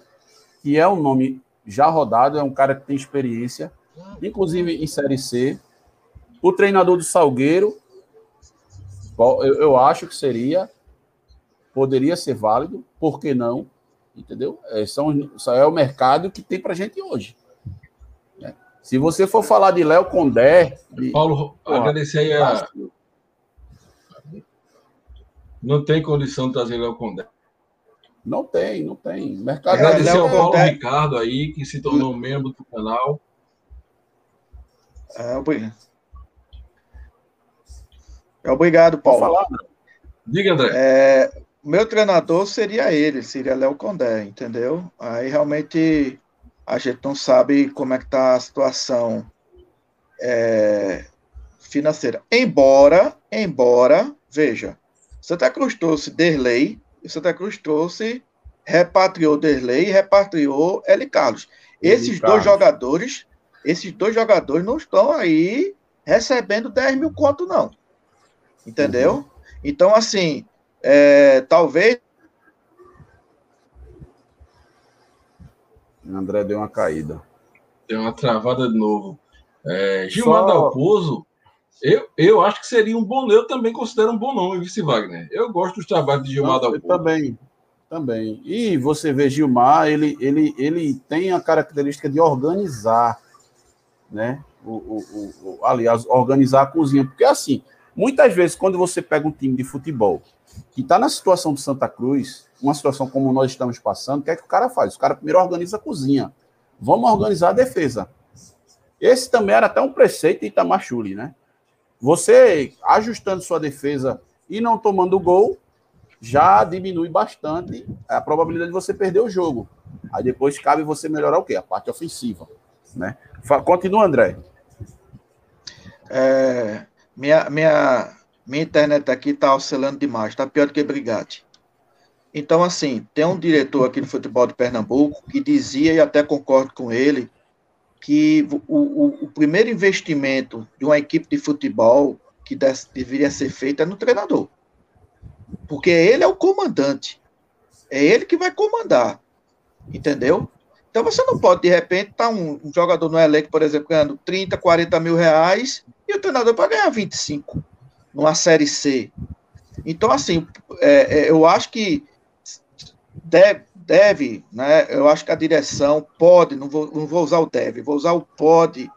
que é um nome já rodado, é um cara que tem experiência, inclusive em Série C. O treinador do Salgueiro, eu, eu acho que seria poderia ser válido, por que não? Entendeu? É, são, é o mercado que tem para gente hoje. Né? Se você for falar de Léo Condé. De... Paulo, agradecer aí a. Não tem condição de trazer Léo Condé. Não tem, não tem. Mercado agradecer ao Paulo Condé... Ricardo aí, que se tornou membro do canal. É, obrigado. É, obrigado, Paulo. Falar, Diga, André. É, meu treinador seria ele, seria Léo Condé, entendeu? Aí realmente a gente não sabe como é que tá a situação é, financeira. Embora, embora, veja, Santa Cruz trouxe Derlei, e Santa Cruz trouxe, repatriou Derlei e repatriou L. Carlos. Esses dois jogadores, esses dois jogadores não estão aí recebendo 10 mil conto, não. Entendeu? Uhum. Então, assim, é, talvez. André deu uma caída. Deu uma travada de novo. É, Gilmar Só... Dalpozo, eu, eu acho que seria um bom. Eu também considero um bom nome, Vice Wagner. Eu gosto dos trabalhos de Gilmar Dalpozo. Também, também. E você vê Gilmar, ele, ele, ele tem a característica de organizar, né? O, o, o, aliás, organizar a cozinha. Porque assim, muitas vezes, quando você pega um time de futebol que está na situação do Santa Cruz, uma situação como nós estamos passando, o que é que o cara faz? O cara primeiro organiza a cozinha. Vamos organizar a defesa. Esse também era até um preceito de Itamar Chuli, né? Você ajustando sua defesa e não tomando gol, já diminui bastante a probabilidade de você perder o jogo. Aí depois cabe você melhorar o quê? A parte ofensiva, né? Continua, André. É, minha, minha, minha internet aqui está oscilando demais, está pior do que Brigade. Então, assim, tem um diretor aqui do futebol de Pernambuco que dizia, e até concordo com ele, que o, o, o primeiro investimento de uma equipe de futebol que deve, deveria ser feito é no treinador. Porque ele é o comandante. É ele que vai comandar. Entendeu? Então você não pode, de repente, estar tá um, um, jogador no elenco, por exemplo, ganhando 30, 40 mil reais e o treinador pode ganhar 25 numa Série C. Então, assim, é, é, eu acho que deve, deve, né? Eu acho que a direção pode, não vou, não vou usar o deve, vou usar o pode,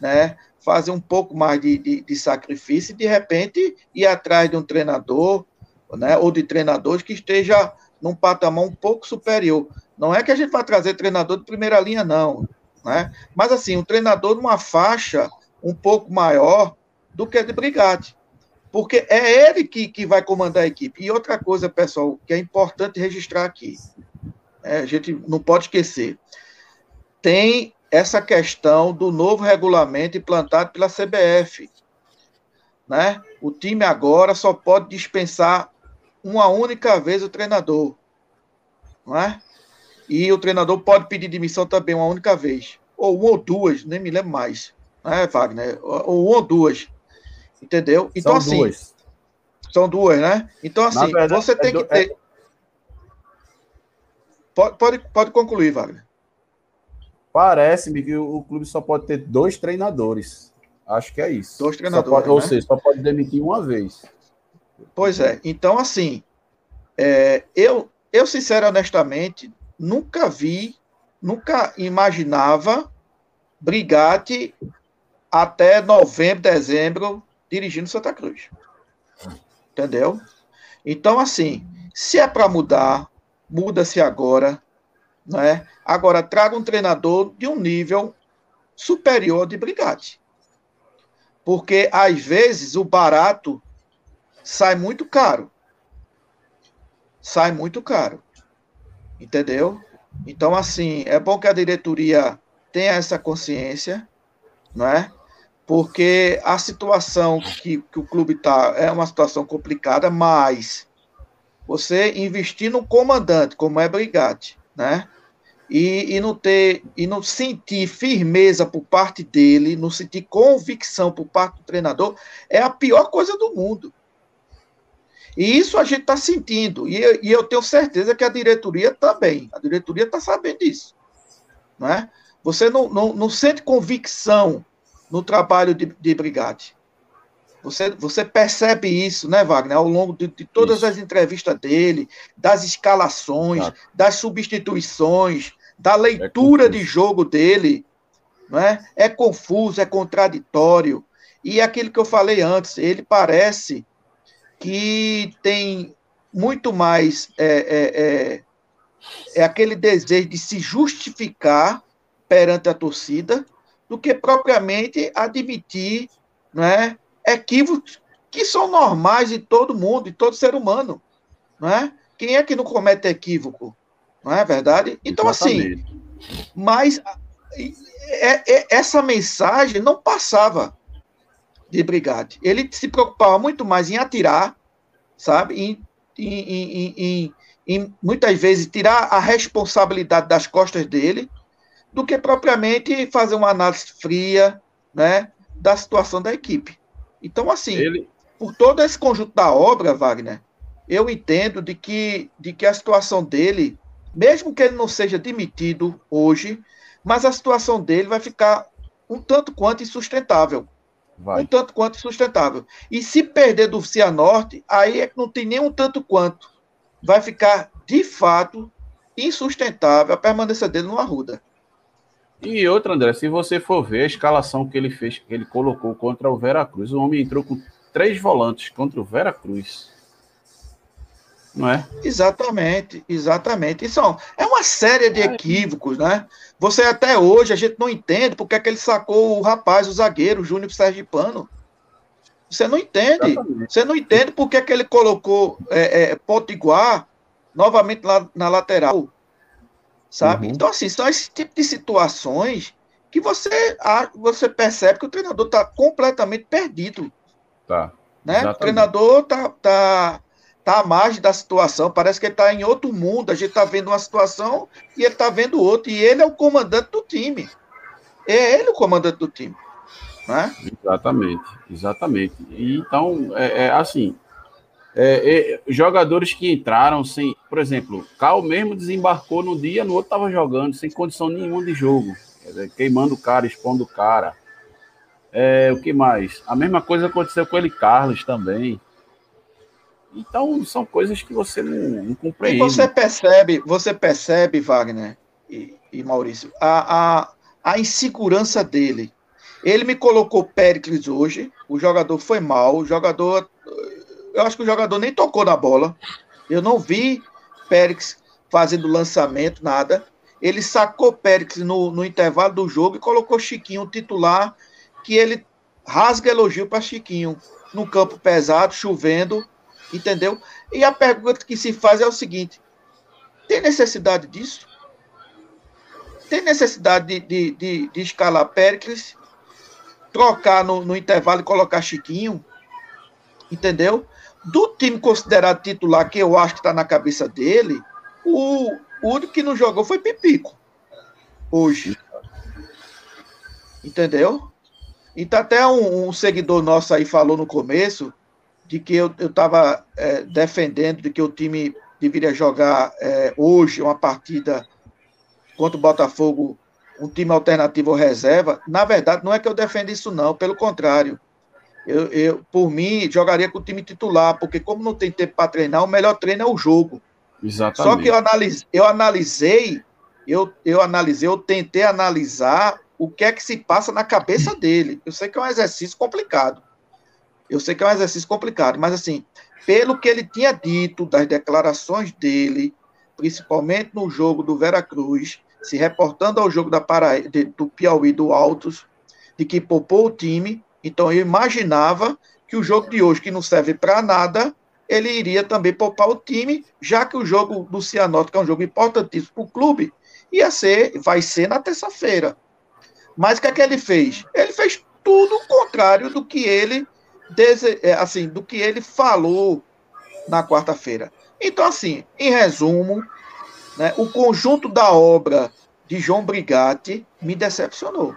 né? Fazer um pouco mais de, de, de sacrifício e, de repente, ir atrás de um treinador, né? Ou de treinadores que esteja num patamar um pouco superior. Não é que a gente vai trazer treinador de primeira linha, não. Né? Mas, assim, um treinador numa faixa um pouco maior do que de brigade. Porque é ele que, que vai comandar a equipe. E outra coisa, pessoal, que é importante registrar aqui, é, a gente não pode esquecer, tem essa questão do novo regulamento implantado pela CBF. Né? O time agora só pode dispensar uma única vez o treinador. Não é? E o treinador pode pedir demissão também uma única vez. Ou uma ou duas, nem me lembro mais. Né, Wagner? Ou uma ou duas. Entendeu? Então, são assim. Duas. São duas, né? Então, assim, verdade, você é tem é que ter. É... Pode, pode, pode concluir, Wagner. Parece-me que o clube só pode ter dois treinadores. Acho que é isso. Dois treinadores. Pode, né? Ou seja, só pode demitir uma vez. Pois é. Então, assim, é, eu, eu, sincero honestamente, nunca vi, nunca imaginava Brigatti até novembro, dezembro, dirigindo Santa Cruz. Entendeu? Então, assim, se é para mudar, muda-se agora. Né? Agora, traga um treinador de um nível superior de Brigatti. Porque, às vezes, o barato sai muito caro. Sai muito caro. Entendeu? Então, assim, é bom que a diretoria tenha essa consciência, não é? Porque a situação que, que o clube está é uma situação complicada, mas você investir no comandante, como é Brigatti, né? E, e, não ter e não sentir firmeza por parte dele, não sentir convicção por parte do treinador, é a pior coisa do mundo. E isso a gente está sentindo. E, e, eu tenho certeza que a diretoria também. A diretoria está sabendo disso. Né? Você não, não, não, sente convicção no trabalho de, de brigade. Você, você percebe isso, né, Wagner, ao longo de, de todas isso. as entrevistas dele, das escalações, claro. das substituições, da é leitura é de jogo dele. Não é? é confuso, é contraditório. E é aquilo que eu falei antes, ele parece que tem muito mais é, é, é, é, aquele desejo de se justificar perante a torcida do que propriamente admitir né, equívocos que são normais em todo mundo, em todo ser humano. Não é? Quem é que não comete equívoco? Não é verdade? Então, assim, Exatamente. assim, mas é, é, essa mensagem não passava de brigade. Ele se preocupava muito mais em atirar, sabe? Em, em, em, em, muitas vezes tirar a responsabilidade das costas dele, do que propriamente fazer uma análise fria, né, da situação da equipe. Então, assim, ele... por todo esse conjunto da obra, Wagner, eu entendo de que, de que a situação dele, mesmo que ele não seja demitido hoje, mas a situação dele vai ficar um tanto quanto insustentável. Vai. Um tanto quanto sustentável. E se perder do Cianorte, aí é que não tem nem um tanto quanto. Vai ficar, de fato, insustentável a permanência dele no Arruda. E outra, André, se você for ver a escalação que ele fez, que ele colocou contra o Veracruz, o homem entrou com três volantes contra o Veracruz não é? Exatamente, exatamente. Isso é uma série de equívocos, né? Você até hoje a gente não entende porque é que ele sacou o rapaz, o zagueiro, o Júnior Sergipano. Você não entende. Exatamente. Você não entende porque é que ele colocou é, é, Potiguar novamente lá na lateral. Sabe? Uhum. Então, assim, são esse tipo de situações que você, você percebe que o treinador está completamente perdido. Tá. Né? O treinador está tá tá à margem da situação, parece que ele está em outro mundo. A gente está vendo uma situação e ele está vendo outra. E ele é o comandante do time. É ele o comandante do time. Né? Exatamente, exatamente. E, então, é, é assim, É, é, jogadores que entraram sem, por exemplo, Cal mesmo desembarcou no dia, no outro estava jogando, sem condição nenhuma de jogo, dizer, queimando o cara, expondo o cara. É, o que mais? A mesma coisa aconteceu com ele, Carlos também. Então são coisas que você não, não compreende. E você percebe, você percebe, Wagner e, e Maurício, a, a, a insegurança dele. Ele me colocou Péricles hoje, o jogador foi mal, o jogador eu acho que o jogador nem tocou na bola. Eu não vi Pérez fazendo lançamento, nada. Ele sacou Pérez no, no intervalo do jogo e colocou Chiquinho titular, que ele rasga elogio para Chiquinho. No campo pesado, chovendo, entendeu? E a pergunta que se faz é o seguinte: tem necessidade disso? Tem necessidade de, de, de, de escalar Péricles, trocar no, no intervalo e colocar Chiquinho? Entendeu? Do time considerado titular, que eu acho que está na cabeça dele, o, único que não jogou foi Pipico. Hoje. Entendeu? Então, até um, um seguidor nosso aí falou no começo de que eu estava é, defendendo de que o time deveria jogar é, hoje uma partida contra o Botafogo, um time alternativo ou reserva. Na verdade, não é que eu defendo isso, não, pelo contrário. Eu, eu, por mim, jogaria com o time titular, porque como não tem tempo para treinar, o melhor treino é o jogo. Exatamente. Só que eu, analise, eu analisei, eu, eu analisei, eu tentei analisar o que é que se passa na cabeça dele. Eu sei que é um exercício complicado. Eu sei que é um exercício complicado, mas assim, pelo que ele tinha dito, das declarações dele, principalmente no jogo do Veracruz, se reportando ao jogo da Paraíba, do Piauí do Altos, de que poupou o time, então eu imaginava que o jogo de hoje, que não serve para nada, ele iria também poupar o time, já que o jogo do Cianorte, é um jogo importantíssimo para o clube, ia ser, vai ser na terça-feira. Mas o que é que ele fez? Ele fez tudo o contrário do que ele. É, assim, do que ele falou na quarta-feira. Então, assim, em resumo, né, o conjunto da obra de João Brigatti me decepcionou.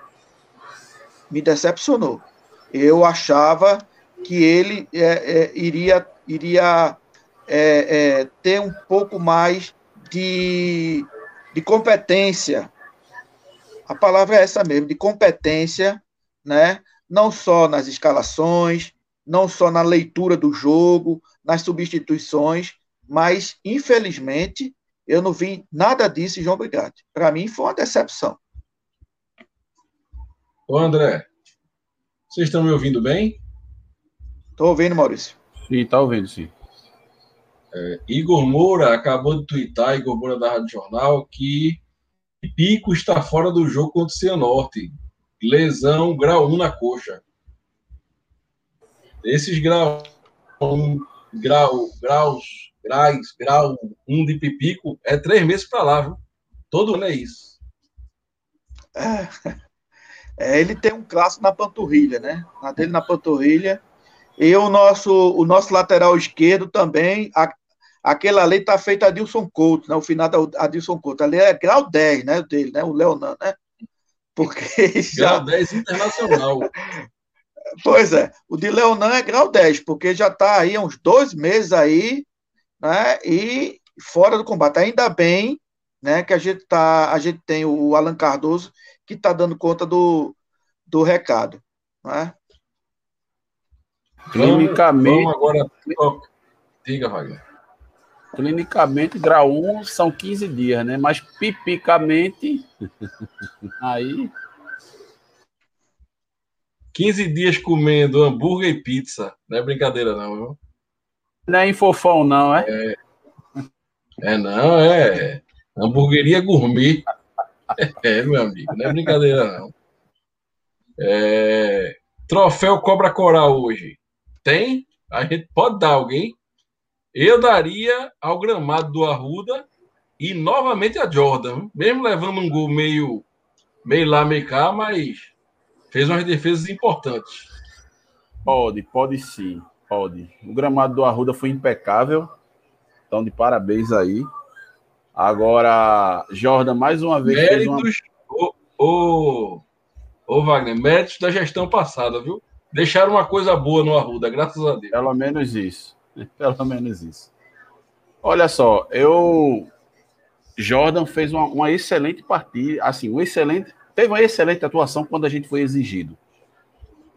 Me decepcionou eu achava que ele é, é, iria, iria é, é, ter um pouco mais de, de competência. A palavra é essa mesmo, de competência, né? não só nas escalações, não só na leitura do jogo, nas substituições, mas, infelizmente, eu não vi nada disso João Brigatti. Para mim, foi uma decepção. Ô, André, vocês estão me ouvindo bem? Estou ouvindo, Maurício. Sim, está ouvindo, sim. É, Igor Moura acabou de twittar, Igor Moura da Rádio Jornal, que Pico está fora do jogo contra o Cianorte. Lesão grau 1 na coxa. Esses grau 1, grau, graus, graus, grau 1 de Pipico é três meses para lá, viu? Todo ano é isso. É. É, ele tem um clássico na panturrilha, né? Na dele na panturrilha. E o nosso, o nosso lateral esquerdo também, a, aquele ali tá feito Adilson Couto, né? O final da Adilson Couto. Ali é grau 10, né? Dele, né? O Leonan, né? Porque já... Grau 10 internacional. pois é, o de Leonan é grau 10, porque já está aí há uns dois meses aí, né? E fora do combate. Ainda bem, né? Que a gente tá, a gente tem o Alan Cardoso que está dando conta do, do recado. Não é? Clinicamente. Vamos agora. Diga, Wagner. Clinicamente, grau 1 são 15 dias, né? Mas pipicamente. aí. 15 dias comendo hambúrguer e pizza. Não é brincadeira, não, viu? Não é infofão, não, é? É, é não, é. Hamburgueria gourmet. É, meu amigo, não é brincadeira, não. É... Troféu Cobra Coral hoje. Tem? A gente pode dar alguém? Eu daria ao gramado do Arruda e novamente a Jordan, mesmo levando um gol meio, meio lá, meio cá, mas fez umas defesas importantes. Pode, pode sim, pode. O gramado do Arruda foi impecável, então de parabéns aí. Agora, Jordan, mais uma vez. Méritos, uma... o, o, Wagner, méritos da gestão passada, viu? Deixaram uma coisa boa no Arruda, graças a Deus. Pelo menos isso. Pelo menos isso. Olha só, eu. Jordan fez uma, uma excelente partida, assim, um excelente. Teve uma excelente atuação quando a gente foi exigido.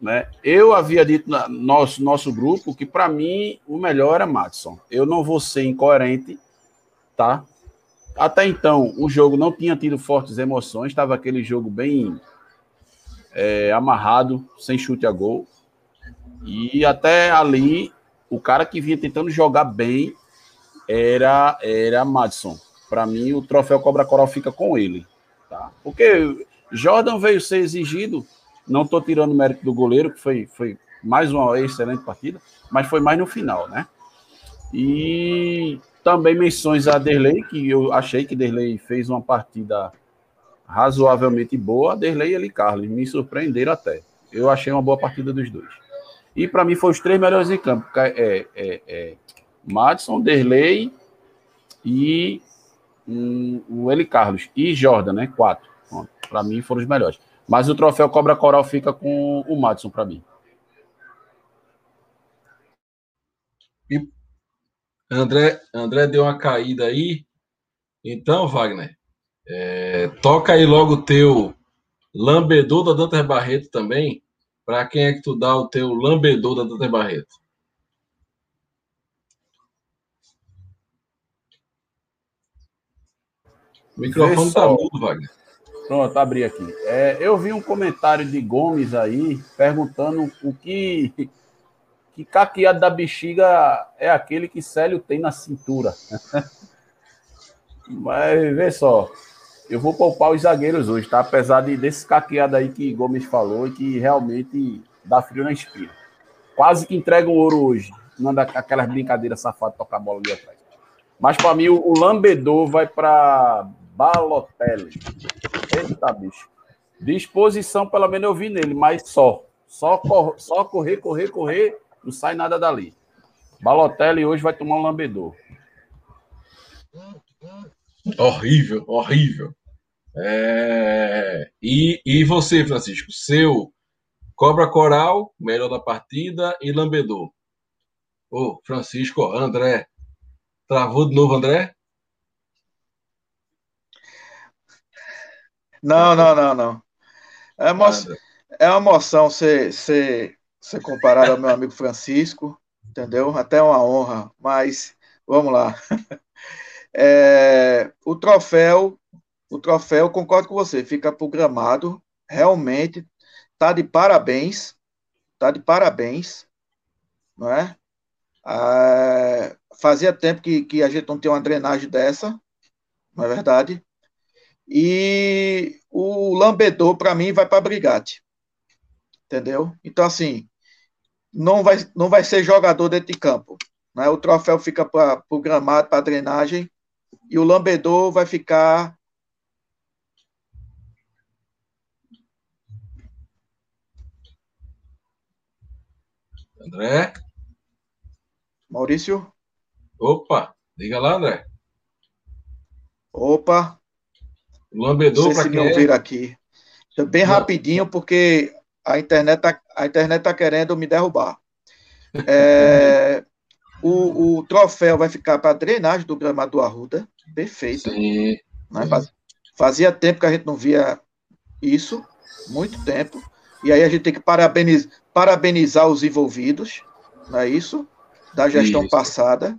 Né? Eu havia dito no nosso, nosso grupo que, para mim, o melhor era Madison. Eu não vou ser incoerente, tá? Até então, o jogo não tinha tido fortes emoções, estava aquele jogo bem é, amarrado, sem chute a gol. E até ali, o cara que vinha tentando jogar bem era era Madison. Para mim, o troféu Cobra Coral fica com ele. Tá? Porque Jordan veio ser exigido, não estou tirando o mérito do goleiro, que foi, foi mais uma excelente partida, mas foi mais no final, né? E também menções a Derlei, que eu achei que Derlei fez uma partida razoavelmente boa. Derlei e Eli Carlos me surpreenderam até. Eu achei uma boa partida dos dois. E para mim foram os três melhores em campo. É, é, é Madison, Derlei e um, o Eli Carlos. E Jordan, né? Quatro. Para mim foram os melhores. Mas o troféu Cobra Coral fica com o Madison para mim. E André, André deu uma caída aí. Então, Wagner, é, toca aí logo o teu lambedor da Dantas Barreto também. Para quem é que tu dá o teu lambedor da Dantas Barreto? O microfone está mudo, Wagner. Pronto, abri aqui. É, eu vi um comentário de Gomes aí perguntando o que que caqueado da bexiga é aquele que Célio tem na cintura. Mas vê só, eu vou poupar os zagueiros hoje, tá? Apesar de, desse caqueado aí que Gomes falou e que realmente dá frio na espinha. Quase que entrega o ouro hoje. Não aquelas brincadeiras safadas tocar a bola ali atrás. Mas para mim, o, o lambedor vai para Balotelli. Eita, bicho. Disposição, pelo menos eu vi nele, mas só. Só, cor, só correr, correr, correr não sai nada dali. Balotelli hoje vai tomar um lambedor. Horrível, horrível. É... E, e você, Francisco? Seu Cobra Coral, melhor da partida, e lambedor. Ô, Francisco, André. Travou de novo, André? Não, não, não, não. É, emo... é uma emoção ser, ser ser comparado ao meu amigo Francisco, entendeu? Até uma honra, mas vamos lá. É, o troféu, o troféu, concordo com você, fica programado, realmente tá de parabéns, tá de parabéns, não é? é fazia tempo que, que a gente não tinha uma drenagem dessa, não é verdade? E o lambedor, para mim, vai para Brigate. Entendeu? Então, assim, não vai, não vai ser jogador dentro de campo. Né? O troféu fica para o gramado, para drenagem, e o lambedor vai ficar. André? Maurício? Opa, diga lá, André. Opa. O lambedor para quem me ouvir é? aqui. Bem Não. rapidinho, porque a internet tá, a internet tá querendo me derrubar. É, o, o, troféu vai ficar para drenagem do gramado do Arruda, perfeito. Sim, né? Fazia tempo que a gente não via isso, muito tempo. E aí a gente tem que parabenizar, parabenizar os envolvidos, não é isso? Da gestão isso. passada.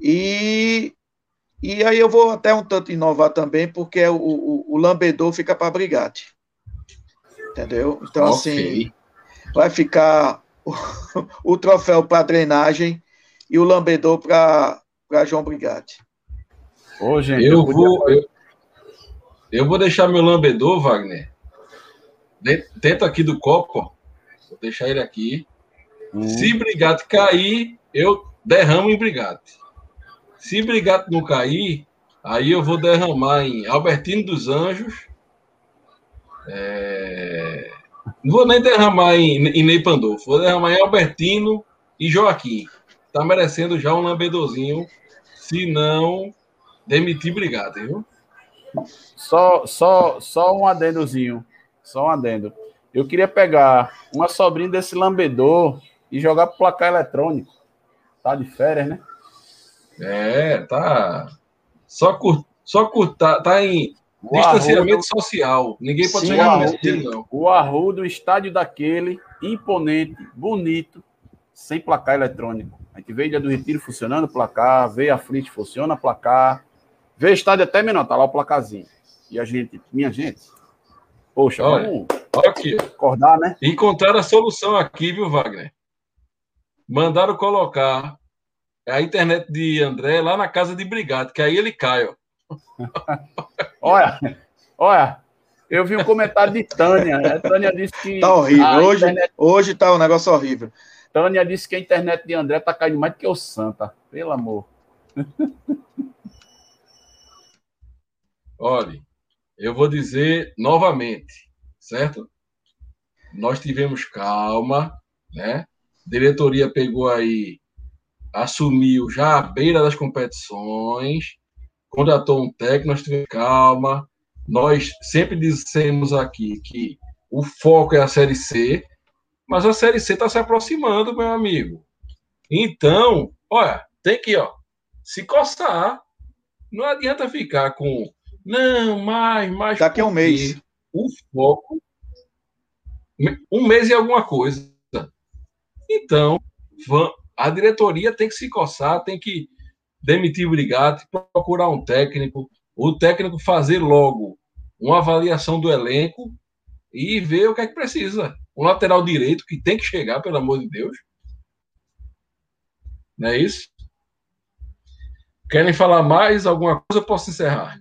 E, e aí eu vou até um tanto inovar também, porque o, o, o lambedor fica para brigate. Entendeu? Então, okay. assim, vai ficar o, o troféu para drenagem e o lambedor para João Brigatti. Ô, gente, eu, eu vou. Eu, eu, vou deixar meu lambedor, Wagner, dentro aqui do copo. Vou deixar ele aqui. Hum. Se Brigatti cair, eu derramo em Brigatti. Se Brigatti não cair, aí eu vou derramar em Albertino dos Anjos é... Não vou nem derramar em, em Ney Pandolfo, vou derramar em Albertino e Joaquim. Tá merecendo já um lambedorzinho, se não demitir brigado, viu? Só, só, só um adendozinho, só um adendo. Eu queria pegar uma sobrinha desse lambedor e jogar pro placar eletrônico. Tá de férias, né? É, tá. Só, cur... Só curtar, tá em o distanciamento social. Ninguém pode Sim, chegar perto dele, não. O Arrudo, estádio daquele, imponente, bonito, sem placar eletrônico. A gente vê Ilha do Retiro funcionando, placar, vê a Fleet funciona, placar, vê estádio até menor, tá lá o placarzinho. E a gente, minha gente, poxa, olha, vamos olha aqui. acordar, né? Encontraram a solução aqui, viu, Wagner? Mandaram colocar a internet de André lá na casa de Brigado, que aí ele cai, ó. olha, olha, eu vi um comentário de Tânia. A Tânia disse que. Tá horrível. Hoje, internet... hoje tá um negócio horrível. Tânia disse que a internet de André tá caindo mais do que o Santa. Pelo amor. Olha, eu vou dizer novamente, certo? Nós tivemos calma, né? diretoria pegou aí, assumiu já à beira das competições, contratou um técnico, nós tivemos calma. Nós sempre dissemos aqui que o foco é a Série C, mas a Série C está se aproximando, meu amigo. Então, olha, tem que ó, se coçar. Não adianta ficar com. Não, mais, mais. Daqui a um mês. O foco. Um mês e alguma coisa. Então, a diretoria tem que se coçar, tem que demitir o Brigatti, procurar um técnico, o técnico fazer logo uma avaliação do elenco e ver o que é que precisa. Um lateral direito que tem que chegar, pelo amor de Deus. Não é isso? Querem falar mais alguma coisa? Eu posso encerrar.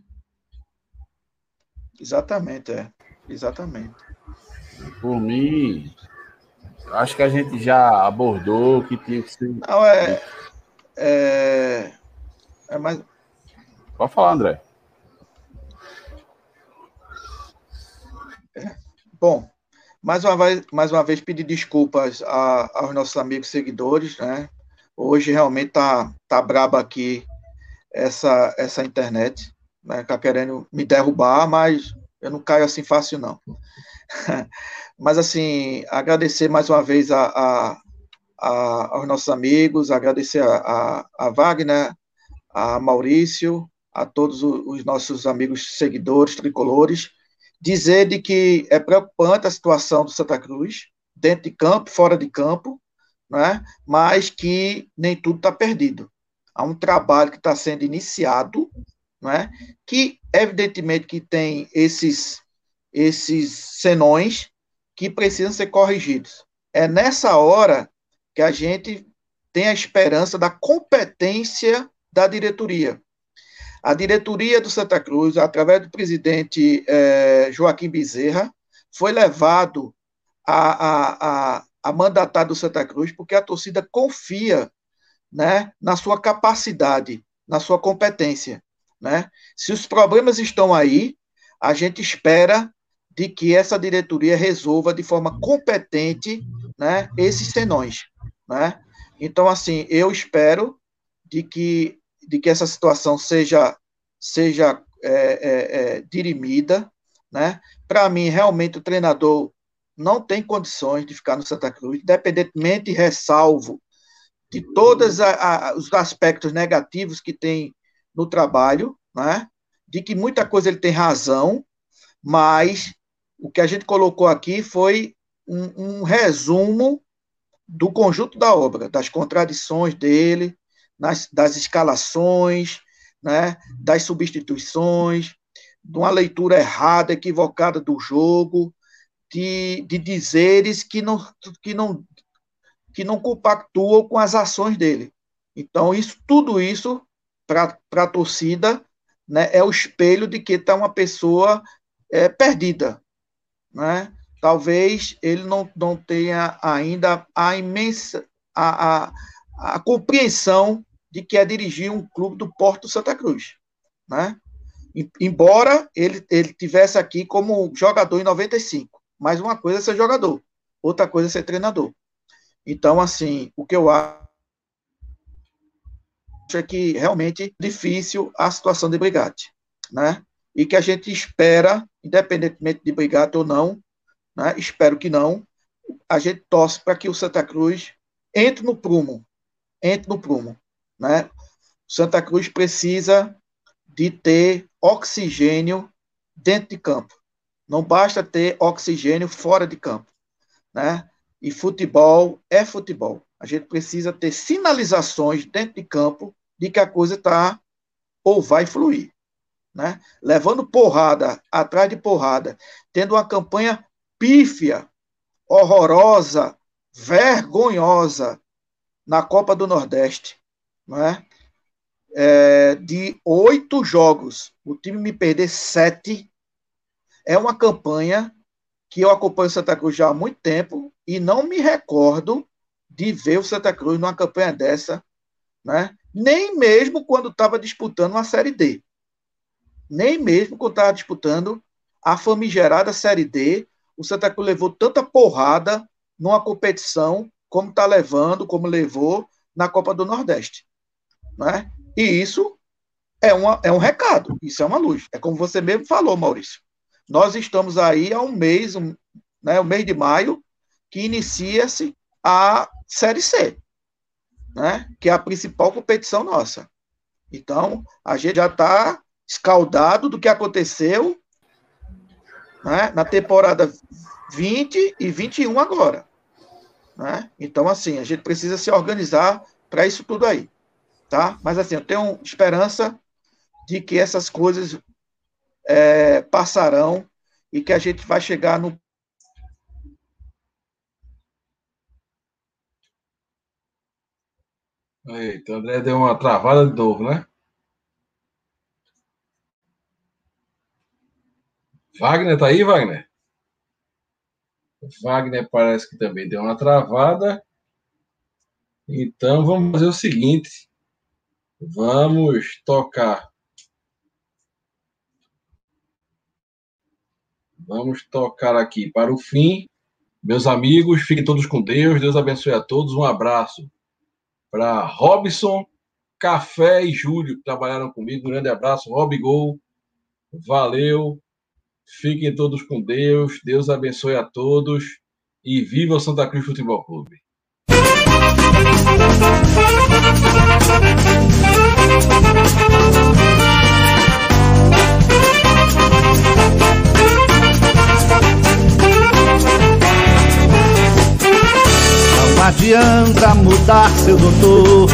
Exatamente, é. Exatamente. Por mim, acho que a gente já abordou o que tinha que ser. Não, é. É, é mais... Pode falar, André. É. Bom, mais uma vez, mais uma vez pedir desculpas a, aos nossos amigos seguidores, né? Hoje realmente tá, tá braba aqui essa, essa internet, né? Tá querendo me derrubar, mas eu não caio assim fácil, não. mas, assim, agradecer mais uma vez a, a, a aos nossos amigos, agradecer a, a, a Wagner, a Maurício, a todos os nossos amigos seguidores, tricolores, dizer de que é preocupante a situação do Santa Cruz, dentro de campo, fora de campo, né? mas que nem tudo está perdido. Há um trabalho que está sendo iniciado, né? que evidentemente que tem esses, esses senões que precisam ser corrigidos. É nessa hora que a gente tem a esperança da competência da diretoria. A diretoria do Santa Cruz, através do presidente eh, Joaquim Bezerra, foi levado a, a, a, a mandatar do Santa Cruz porque a torcida confia né, na sua capacidade, na sua competência. Né? Se os problemas estão aí, a gente espera de que essa diretoria resolva de forma competente né, esses senões. Né? Então, assim, eu espero de que de que essa situação seja, seja é, é, é, dirimida. Né? Para mim, realmente, o treinador não tem condições de ficar no Santa Cruz, independentemente, ressalvo, de todos os aspectos negativos que tem no trabalho, né? de que muita coisa ele tem razão, mas o que a gente colocou aqui foi um, um resumo do conjunto da obra, das contradições dele, nas, das escalações, né, das substituições, de uma leitura errada, equivocada do jogo, de, de dizeres que não, que, não, que não compactuam com as ações dele. Então, isso, tudo isso, para a torcida, né, é o espelho de que está uma pessoa é, perdida. Né? Talvez ele não, não tenha ainda a imensa a, a, a compreensão de que é dirigir um clube do Porto Santa Cruz, né? Embora ele, ele tivesse aqui como jogador em 95, mas uma coisa é ser jogador, outra coisa é ser treinador. Então, assim, o que eu acho é que realmente difícil a situação de Brigatti, né? E que a gente espera, independentemente de Brigatti ou não, né? Espero que não. A gente torce para que o Santa Cruz entre no prumo, entre no prumo. Né? Santa Cruz precisa de ter oxigênio dentro de campo. Não basta ter oxigênio fora de campo. Né? E futebol é futebol. A gente precisa ter sinalizações dentro de campo de que a coisa está ou vai fluir. Né? Levando porrada atrás de porrada, tendo uma campanha pífia, horrorosa, vergonhosa na Copa do Nordeste. Né? É, de oito jogos, o time me perder sete, é uma campanha que eu acompanho Santa Cruz já há muito tempo e não me recordo de ver o Santa Cruz numa campanha dessa, né? nem mesmo quando estava disputando uma Série D. Nem mesmo quando estava disputando a famigerada Série D, o Santa Cruz levou tanta porrada numa competição como está levando, como levou na Copa do Nordeste. Né? E isso é, uma, é um recado, isso é uma luz. É como você mesmo falou, Maurício. Nós estamos aí há um mês, um, né, o mês de maio, que inicia-se a Série C, né, que é a principal competição nossa. Então, a gente já está escaldado do que aconteceu né, na temporada 20 e 21 agora. Né? Então, assim, a gente precisa se organizar para isso tudo aí. Tá? Mas, assim, eu tenho esperança de que essas coisas é, passarão e que a gente vai chegar no Eita, André deu uma travada de novo, né? Wagner tá aí, Wagner? Wagner parece que também deu uma travada. Então vamos fazer o seguinte: vamos tocar. Vamos tocar aqui para o fim. Meus amigos, fiquem todos com Deus. Deus abençoe a todos. Um abraço para Robson, Café e Júlio, que trabalharam comigo. Um grande abraço, Rob Gol. Valeu. Fiquem todos com Deus. Deus abençoe a todos. E viva o Santa Cruz Futebol Clube. Não adianta mudar seu doutor